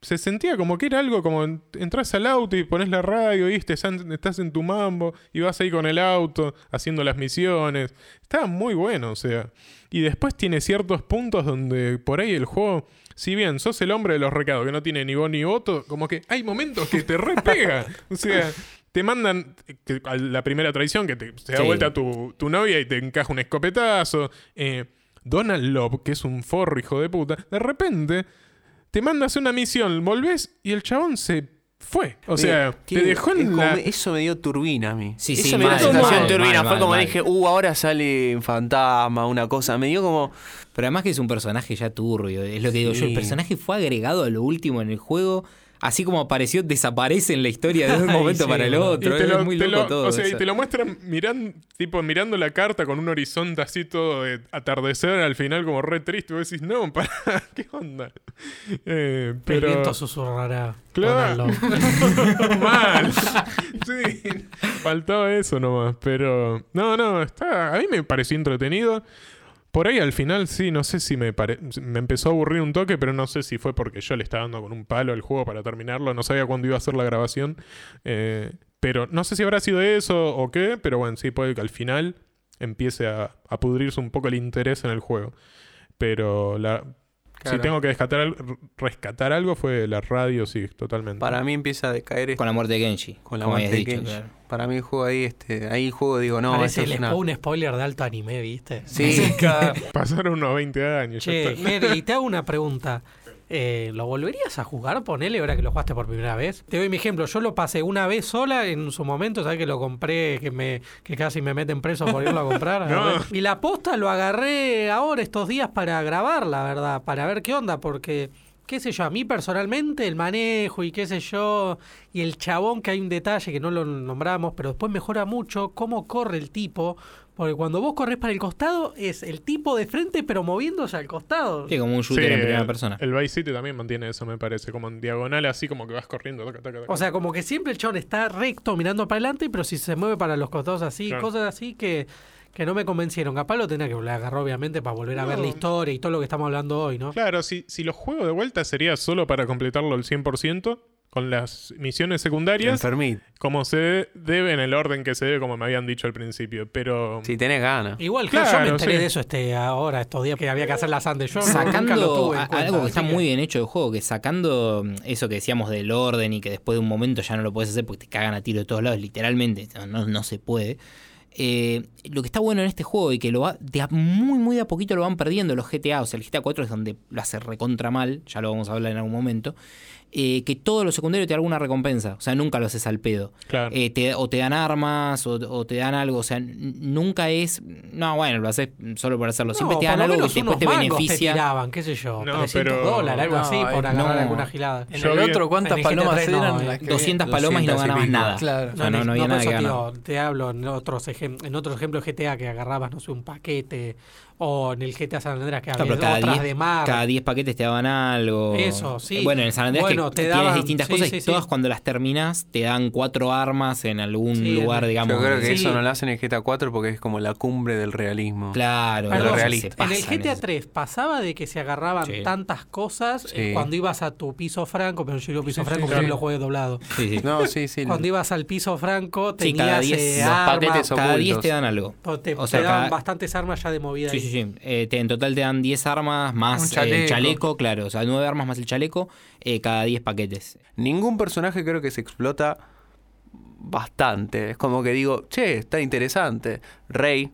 Se sentía como que era algo como en- entras al auto y pones la radio, ¿viste? Estás en tu mambo y vas ahí con el auto haciendo las misiones. Estaba muy bueno, o sea. Y después tiene ciertos puntos donde por ahí el juego, si bien sos el hombre de los recados que no tiene ni voz ni voto, como que hay momentos que te repega. o sea, te mandan que- a la primera traición que te, se da Sí. vuelta tu, tu novia y te encaja un escopetazo. Eh, Donald Love, que es un forro hijo de puta, de repente te mandas una misión, volvés y el chabón se fue. O sea, te dejó es en como- la... eso me dio turbina a mí. Sí, eso sí, me dio mal, turbina. mal, Fue como mal. dije, uh, ahora sale un fantasma, una cosa. Me dio como. Pero además que es un personaje ya turbio, es lo que digo yo. El personaje fue agregado a lo último en el juego. Así como apareció, desaparece en la historia de un *laughs* momento sí, para el otro. Y te es lo, muy te loco lo- todo. o sea, y te lo muestran miran, tipo, mirando la carta con un horizonte así todo de atardecer al final como re triste. Y vos decís, no, para, *laughs* ¿qué onda? Eh, El pero viento susurrará. Claro. *laughs* Mal. Sí, faltaba eso nomás. Pero no, no, está, a mí me pareció entretenido. Por ahí al final sí, no sé si me, pare- me empezó a aburrir un toque, pero no sé si fue porque yo le estaba dando con un palo al juego para terminarlo. No sabía cuándo iba a ser la grabación. Eh, pero no sé si habrá sido eso o qué, pero bueno, sí puede que al final empiece a, a pudrirse un poco el interés en el juego. Pero la, si tengo que rescatar, rescatar algo fue la radio, sí, totalmente. Para mí empieza a decaer Con la muerte de Genji. con la muerte de claro. Para mí el juego ahí, este, ahí el juego digo, no, Parece el es una... un spoiler de alto anime, ¿viste? Sí, *laughs* Pasaron unos 20 años. ya Che, está. Jerry, te hago una pregunta. Eh, ¿Lo volverías a jugar? Ponele ahora que lo jugaste por primera vez. Te doy mi ejemplo. Yo lo pasé una vez sola en su momento. ¿Sabes que lo compré? Que me que casi me meten preso por irlo a comprar. *laughs* No. Y la posta lo agarré ahora estos días para grabar, la verdad. Para ver qué onda. Porque, qué sé yo, a mí personalmente el manejo y qué sé yo. Y el chabón que hay un detalle que no lo nombramos. Pero después mejora mucho cómo corre el tipo. Porque cuando vos corres para el costado es el tipo de frente pero moviéndose al costado. Sí, como un Sí, shooter en primera el- persona. El Vice City también mantiene eso, me parece. Como en diagonal, así como que vas corriendo. taca, taca, taca. O sea, como que siempre el chabón está recto mirando para adelante, pero si se mueve para los costados así, Claro. cosas así que, que no me convencieron. Capaz lo tenía que volver a agarrar, obviamente, para volver a ver la historia y todo lo que estamos hablando hoy, ¿no? Claro, si, si lo juego de vuelta sería solo para completarlo al 100%, con las misiones secundarias, como se debe en el orden que se debe, como me habían dicho al principio. Pero Si tenés ganas. Igual, claro, yo me enteré sí. de eso este ahora, estos días, que había que hacer la sande. Yo no- nunca lo sacando tuve en a- cuenta, algo que está muy bien hecho del juego, que sacando mm, eso que decíamos del orden y que después de un momento ya no lo puedes hacer porque te cagan a tiro de todos lados, literalmente, no, no, no se puede. Eh, lo que está bueno en este juego y que lo va de a muy muy de a poquito lo van perdiendo los GTA, o sea, el GTA 4 es donde lo hace recontra mal, ya lo vamos a hablar en algún momento. Eh, que todo lo secundario te da alguna recompensa, o sea, nunca lo haces al pedo. claro. Eh, te- o te dan armas o, o te dan algo. O sea, nunca es. No, bueno, lo haces solo por hacerlo. Siempre No, te dan algo que te- después unos te beneficia. tiraban, qué sé yo, No, 300 pero- dólares, algo No, así, por agarrar no. alguna gilada. En Yo el vi- otro, ¿cuántas en palomas GTA3 no, eran? eh. las que 200 palomas y no 200 y ganabas pico. nada. Claro. O sea, no, no por había nada eso que te ganar. te hablo en otros, ejem- en otros ejemplos GTA que agarrabas, no sé, un paquete, o en el GTA San Andreas que había pero cada otras 10, de mar. cada 10 paquetes te daban algo. Eso, sí. Eh, Bueno, en San Andrés Bueno, que te tienes daban- distintas sí, cosas sí, y sí. todas cuando las terminas te dan cuatro armas en algún Sí, lugar, en- digamos. Yo creo que Sí. eso no lo hacen en el GTA 4 porque es como la cumbre del realismo. Claro, se realista. En el GTA eso. 3 pasaba de que se agarraban Sí. tantas cosas eh, cuando ibas a tu piso franco, pero yo digo piso Sí, franco sí, porque sí. lo juegué doblado. Sí, sí. No, sí, sí. Cuando ibas al piso franco Sí, cada tenías 10 eh, los armas, paquetes Cada 10 ocultos. te dan algo. o te, o sea, te daban cada- bastantes armas ya de movida Sí. Sí, sí. Eh, te- en total te dan 10 armas más el chaleco. chaleco, claro. O sea, 9 armas más el chaleco, eh, cada 10 paquetes. Ningún personaje creo que se explota bastante. Es como que digo, che, está interesante. Rey,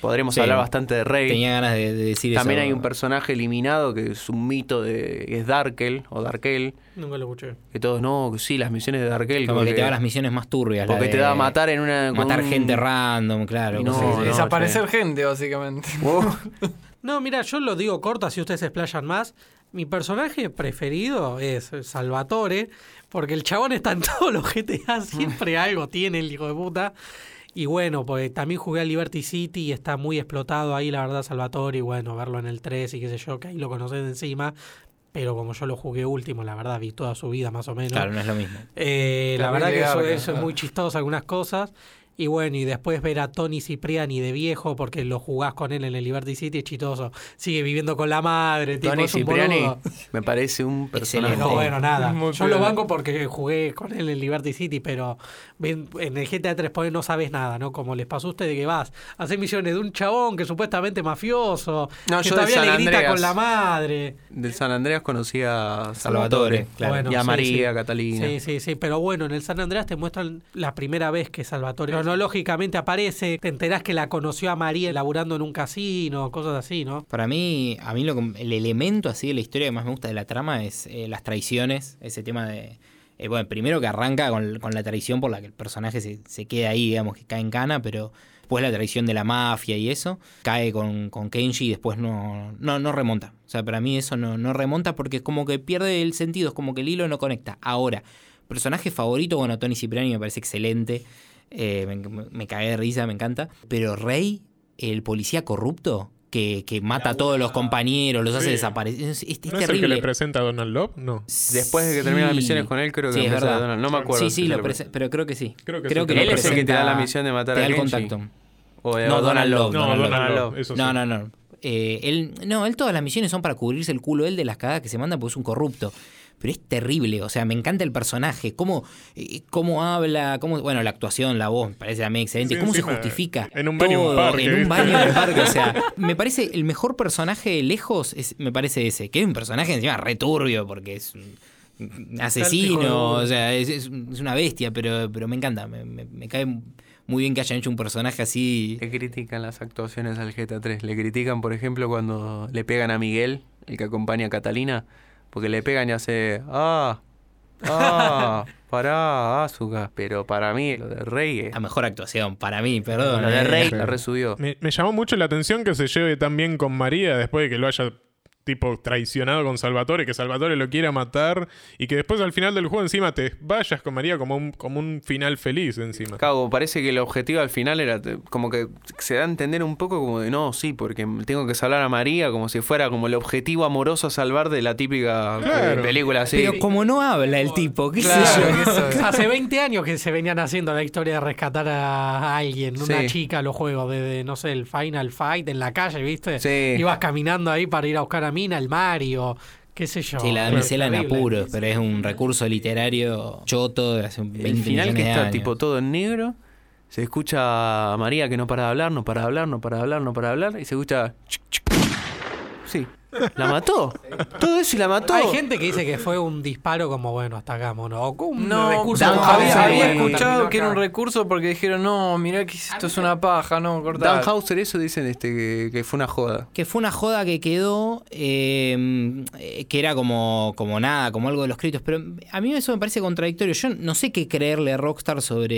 podremos Sí. hablar bastante de Rey. Tenía ganas de, de decir También eso. hay un personaje eliminado que es un mito de que es Darkel o Darkel. Nunca lo escuché. Que todos, no, sí, las misiones de Darkel. Como porque, que te da las misiones más turbias. la porque te da a matar en una. Matar un- gente random, claro. No, Desaparecer gente, básicamente. *laughs* Oh, *laughs* No, mira, yo lo digo corto, así ustedes se explayan más. Mi personaje preferido es Salvatore, porque el chabón está en *laughs* todos los GTA, siempre algo tiene el hijo de puta. Y bueno, pues también jugué a Liberty City y está muy explotado ahí, la verdad, Salvatore. Y bueno, verlo en el 3 y qué sé yo, que ahí lo conoces de encima. Pero como yo lo jugué último, la verdad, vi toda su vida más o menos. Claro, no es lo mismo. Eh, la verdad que eso, eso es muy chistoso, algunas cosas. Y bueno, y después ver a Tony Cipriani de viejo, porque lo jugás con él en el Liberty City, es chistoso. Sigue viviendo con la madre, tipo, Tony es un Cipriani boludo. *laughs* me parece un personaje. No, bueno, nada. Muy Yo lo banco porque jugué con él en Liberty City, pero en el GTA 3 pone no sabes nada, ¿no? Como les pasó a ustedes que vas a hacer misiones de un chabón que es supuestamente mafioso, No, que yo de todavía San le grita Andreas. con la madre. Del San Andreas conocí a Salvatore, Salvatore. claro. Bueno, y a sí, María, sí. Catalina. Sí, sí, sí, pero bueno, en el San Andreas te muestran la primera vez que Salvatore cronológicamente aparece, te enterás que la conoció a María laburando en un casino, cosas así, ¿no? Para mí, a mí lo, el elemento así de la historia que más me gusta de la trama es eh, las traiciones, ese tema de Eh, bueno, primero que arranca con, con la traición por la que el personaje se, se queda ahí, digamos, que cae en cana, pero después la traición de la mafia y eso, cae con, con Kenji y después no, no, no remonta. O sea, para mí eso no, no remonta porque es como que pierde el sentido, es como que el hilo no conecta. Ahora, personaje favorito, bueno, Tony Cipriani me parece excelente, eh, me, me cagué de risa, me encanta, pero Rey, el policía corrupto, que, que mata a todos los compañeros, los hace Sí. desaparecer. Es, es- es ¿No es el que le presenta a Donald Love? No. Después de que termina las misiones con él, creo que Sí, es verdad. Donald. No me acuerdo. Sí, sí, lo prese- pero creo que sí. Creo que creo sí, que que Él lo es el que te da la misión de matar te a da el Kenji. contacto. O de- No, o Donald Love. No, Donald Donald, Love. Love, eso sí. No, no, no. Eh, él, no, él todas las misiones son para cubrirse el culo él de las cagadas que se manda porque es un corrupto. Pero es terrible, o sea, me encanta el personaje, cómo, eh, cómo habla, cómo, bueno, la actuación, la voz, me parece también excelente, Sí, cómo se justifica. en un baño un todo, parque, En un baño en el parque, o sea, *laughs* me parece el mejor personaje lejos, es, me parece ese, que es un personaje encima returbio, porque es un asesino, o sea, es, es- es una bestia, pero, pero me encanta, me, me- me cae muy bien que hayan hecho un personaje así. Le critican las actuaciones al GTA 3. Le critican, por ejemplo, cuando le pegan a Miguel, el que acompaña a Catalina, porque le pegan y hace. ¡Ah! ¡Ah! *laughs* ¡Pará, Azuka! Pero para mí, lo de Rey. es- La mejor actuación, para mí, perdón. Lo de eh. Rey la resubió. Me, me llamó mucho la atención que se lleve tan bien con María después de que lo haya tipo traicionado con Salvatore, que Salvatore lo quiera matar y que después al final del juego encima te vayas con María como un, como un final feliz encima. Claro, parece que el objetivo al final era como que se da a entender un poco como de no, sí, porque tengo que salvar a María como si fuera como el objetivo amoroso a salvar de la típica eh, Claro. película así. Pero como no habla el tipo, qué Claro, sé yo. que eso es. Hace 20 años que se venían haciendo la historia de rescatar a alguien, una Sí. chica, los juegos, desde, no sé, el Final Fight en la calle, ¿viste? Sí. Ibas caminando ahí para ir a buscar a Mina, el Mario, qué sé yo. Sí, la damisela en apuros, pero es un recurso literario choto de hace 20 el final que está años. tipo todo en negro. Se escucha a María que no para de hablar, no para de hablar, no para de hablar, no para de hablar. Y se escucha. Sí. ¿La mató? Todo eso y la mató. Hay gente que dice que fue un disparo como, bueno, hasta acá, mono. O un No, recurso Dan había, había escuchado que era un recurso porque dijeron, no, mirá que esto es una paja, no, cortá. Dan Hauser, eso dicen este, que, que fue una joda. Que fue una joda que quedó, eh, que era como, como nada, como algo de los créditos. Pero a mí eso me parece contradictorio. Yo no sé qué creerle a Rockstar sobre,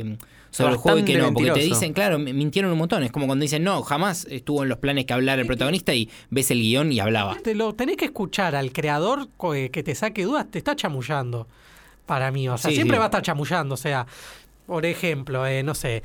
eh, sobre el juego y que no. Porque te dicen, claro, mintieron un montón. Es como cuando dicen, no, jamás estuvo en los planes que hablara el protagonista y ves el guion y hablaba. Te lo tenés que escuchar al creador eh, que te saque dudas, te está chamullando. Para mí, o sea, Sí, siempre sí. va a estar chamullando. O sea, por ejemplo, eh, no sé,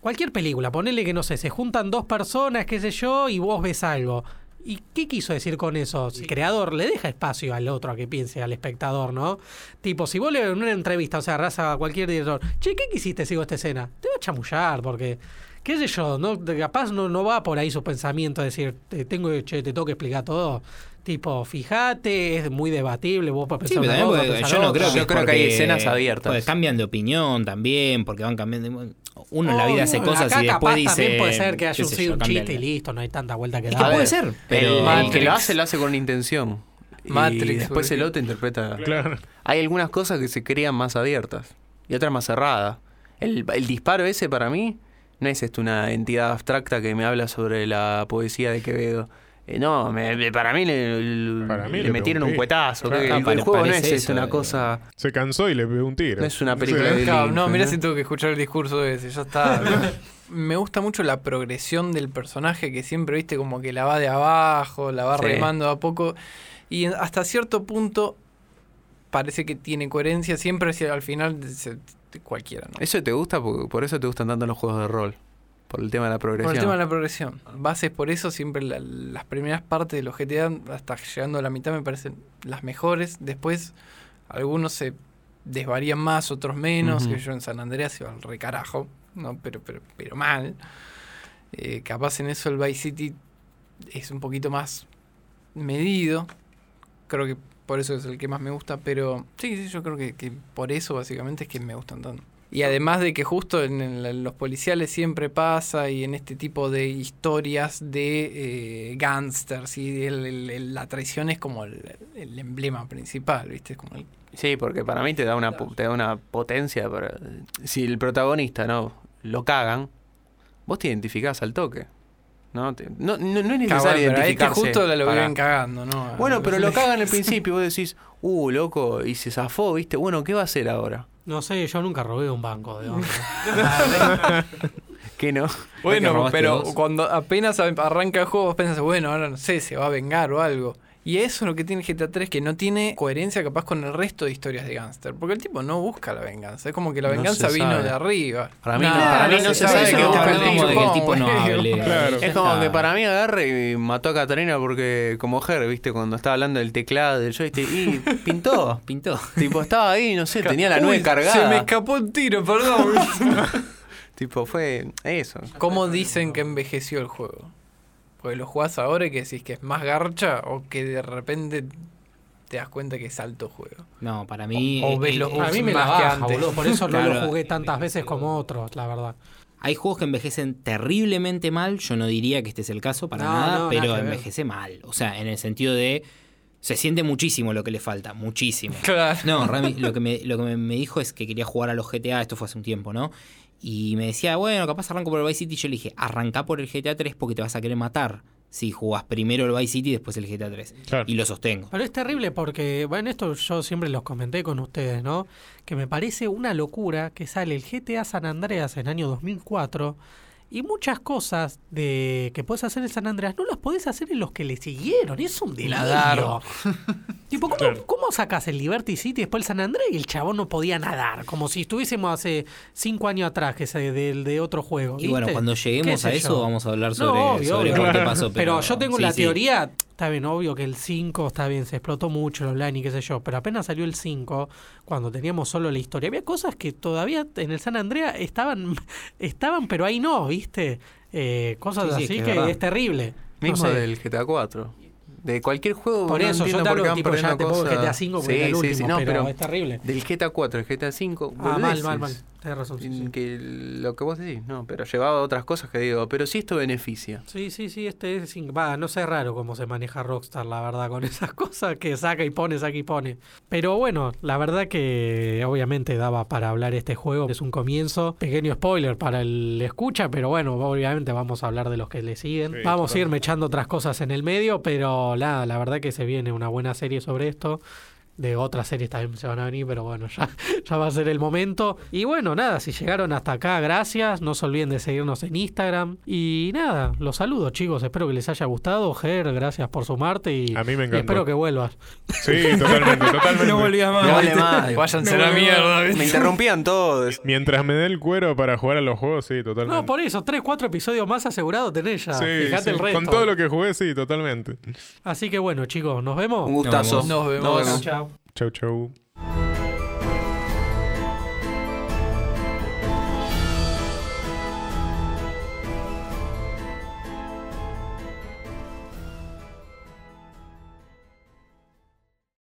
cualquier película, ponele que no sé, se juntan dos personas, qué sé yo, y vos ves algo. ¿Y qué quiso decir con eso? El creador le deja espacio al otro a que piense, al espectador, ¿no? Tipo, si vos le en una entrevista, o sea, raza a cualquier director, che, ¿qué quisiste sigo esta escena? Te va a chamullar, porque, qué sé yo, no, De- capaz no, no va por ahí su pensamiento, decir, te tengo, che, te tengo que explicar todo. Tipo, fíjate, es muy debatible, vos podés Sí, pensar pero una también cosa, porque pensar yo no creo que Yo es creo que hay escenas abiertas. porque cambian de opinión también, porque van cambiando. Uno en la vida hace cosas acá y después capaz dice. también puede ser que haya sido un chiste y listo, no hay tanta vuelta que Es dar. que puede ser, pero. el, el que lo hace, lo hace con intención. Y después el otro interpreta. Claro. Hay algunas cosas que se crean más abiertas y otras más cerradas. El, el disparo ese para mí no es esto una entidad abstracta que me habla sobre la poesía de Quevedo. Eh, no, me- me- para mí le, le- Para mí le le metieron pegó un un tiro. cuetazo. Claro. que Ah, el, pare- juego no es parece eso, una eh. cosa. Se cansó y le pegó un tiro. No es una película Sí. de Claro, Lynch, no, mirá ¿no? si tengo que escuchar el discurso ese, ya está. *laughs* Me gusta mucho la progresión del personaje que siempre, viste, como que la va de abajo, la va Sí. remando a poco. Y en- hasta cierto punto parece que tiene coherencia, siempre hacia al final se- cualquiera, ¿no? Eso te gusta, porque por eso te gustan tanto los juegos de rol. Por el tema de la progresión. Por el tema de la progresión. Bases por eso, siempre la- las primeras partes de los GTA, hasta llegando a la mitad, me parecen las mejores. Después, algunos se desvarían más, otros menos. Que yo en San Andreas va al recarajo, ¿no? Pero, pero, pero mal. Eh, capaz en eso el Vice City es un poquito más medido. Creo que por eso es el que más me gusta, pero sí, sí, yo creo que, que por eso básicamente es que me gustan tanto. Y además de que justo en, el- los policiales siempre pasa y en este tipo de historias de eh, gángsters y el- el- la traición es como el, emblema principal, ¿viste? Es como el- Sí, porque para mí te da una, te da una potencia. Para, si el protagonista no lo cagan, vos te identificás al toque. ¿no? Te- no, no, no es necesario a este justo la lo para- viven cagando, ¿no? Bueno, pero *laughs* lo cagan al principio. Vos decís, uh, loco, y se zafó, ¿viste? Bueno, ¿qué va a hacer ahora? No sé, yo nunca robé un banco de onda. *laughs* ¿Qué no? que Bueno, pero vos. cuando apenas arranca el juego, vos pensás, bueno, ahora no sé, se va a vengar o algo. Y eso es lo que tiene GTA 3, que no tiene coherencia capaz con el resto de historias de Gangster. Porque el tipo no busca la venganza. Es como que la venganza vino sabe. de arriba. Para mí no, para mí no se sabe está busca el tipo. de que el tipo no *laughs* Es como que para mí agarre y mató a Catarina porque, como Ger, ¿viste? Cuando estaba hablando del teclado, del joystick, y pintó. *laughs* Pintó. tipo, estaba ahí, no sé, tenía la Uy, nueve Se me cargada. escapó un tiro, perdón. *laughs* tipo, fue eso. ¿Cómo dicen que envejeció el juego? Porque lo jugás ahora y que decís que es más garcha o que de repente te das cuenta que es alto juego. No, para mí. O ves los eh, A mí me Más la que baja, antes. boludo. Por eso no *laughs* lo jugué tantas veces como otros, la verdad. Hay juegos que envejecen terriblemente mal. Yo no diría que este es el caso para No, nada, no, nada pero ver. envejece mal. O sea, en el sentido de. Se siente muchísimo lo que le falta, muchísimo. *laughs* Claro. No, Rami, lo que, me, lo que me, me dijo es que quería jugar a los GTA, esto fue hace un tiempo, ¿no? Y me decía, bueno, capaz arranco por el Vice City. Yo le dije, arranca por el GTA 3 porque te vas a querer matar si jugás primero el Vice City y después el GTA 3. Claro. Y lo sostengo. Pero es terrible porque, bueno, esto yo siempre los comenté con ustedes, ¿no? Que me parece una locura que sale el GTA San Andreas en año 2004 y muchas cosas de que puedes hacer en San Andreas no las podés hacer en los que le siguieron. Es un delirio. Nadar. *laughs* tipo, ¿cómo, Claro. ¿cómo sacás el Liberty City y después el San Andreas y el chabón no podía nadar? Como si estuviésemos hace cinco años atrás que se, del de otro juego. Y bueno, cuando ¿Qué lleguemos a eso yo? vamos a hablar No, sobre, obvio, sobre obvio. por qué pasó. Pero, Pero, yo tengo sí, la sí. teoría, está bien, obvio que el 5 está bien, se explotó mucho el online y qué sé yo, pero apenas salió el 5, cuando teníamos solo la historia, había cosas que todavía en el San Andrea estaban, *laughs* estaban pero ahí no, ¿viste? Eh, cosas Sí, sí, así es que que, es terrible. No Mismo sé. del GTA 4. De cualquier juego. Por no eso, yo te hablo tipo ya te pongo. GTA 5 porque Sí, el sí, último, sí, no, pero, pero es terrible. del GTA 4 al GTA 5. Ah, mal, mal, mal. Razón. sí, sí. Que lo que vos decís, no, pero llevaba otras cosas que digo, pero si esto beneficia. Sí, sí, sí, este es, sin- va, no sé raro cómo se maneja Rockstar, la verdad, con *laughs* esas cosas que saca y pone, saca y pone. Pero bueno, la verdad que obviamente daba para hablar este juego, es un comienzo, pequeño spoiler para el escucha, pero bueno, obviamente vamos a hablar de los que le siguen. Sí, vamos a ir totalmente. echando otras cosas en el medio, pero nada, la verdad que se viene una buena serie sobre esto. De otras series también se van a venir, pero bueno, ya, *laughs* ya va a ser el momento. Y bueno, nada, si llegaron hasta acá, gracias. No se olviden de seguirnos en Instagram. Y nada, los saludo, chicos. Espero que les haya gustado. Ger, gracias por sumarte. Y, A mí me y espero que vuelvas. Sí, totalmente, *laughs* totalmente. No volvía más. No vale más. Váyanse a la mierda. Me interrumpían todos. Mientras me dé el cuero para jugar a los juegos, sí, totalmente. No, por eso, tres, cuatro episodios más asegurados tenés ya. Sí, Fijate sí, el resto. Con todo lo que jugué, sí, totalmente. Así que bueno, chicos, nos vemos. Un gustazo. vemos. Nos vemos. Nos vemos. Chao. Chau, chau.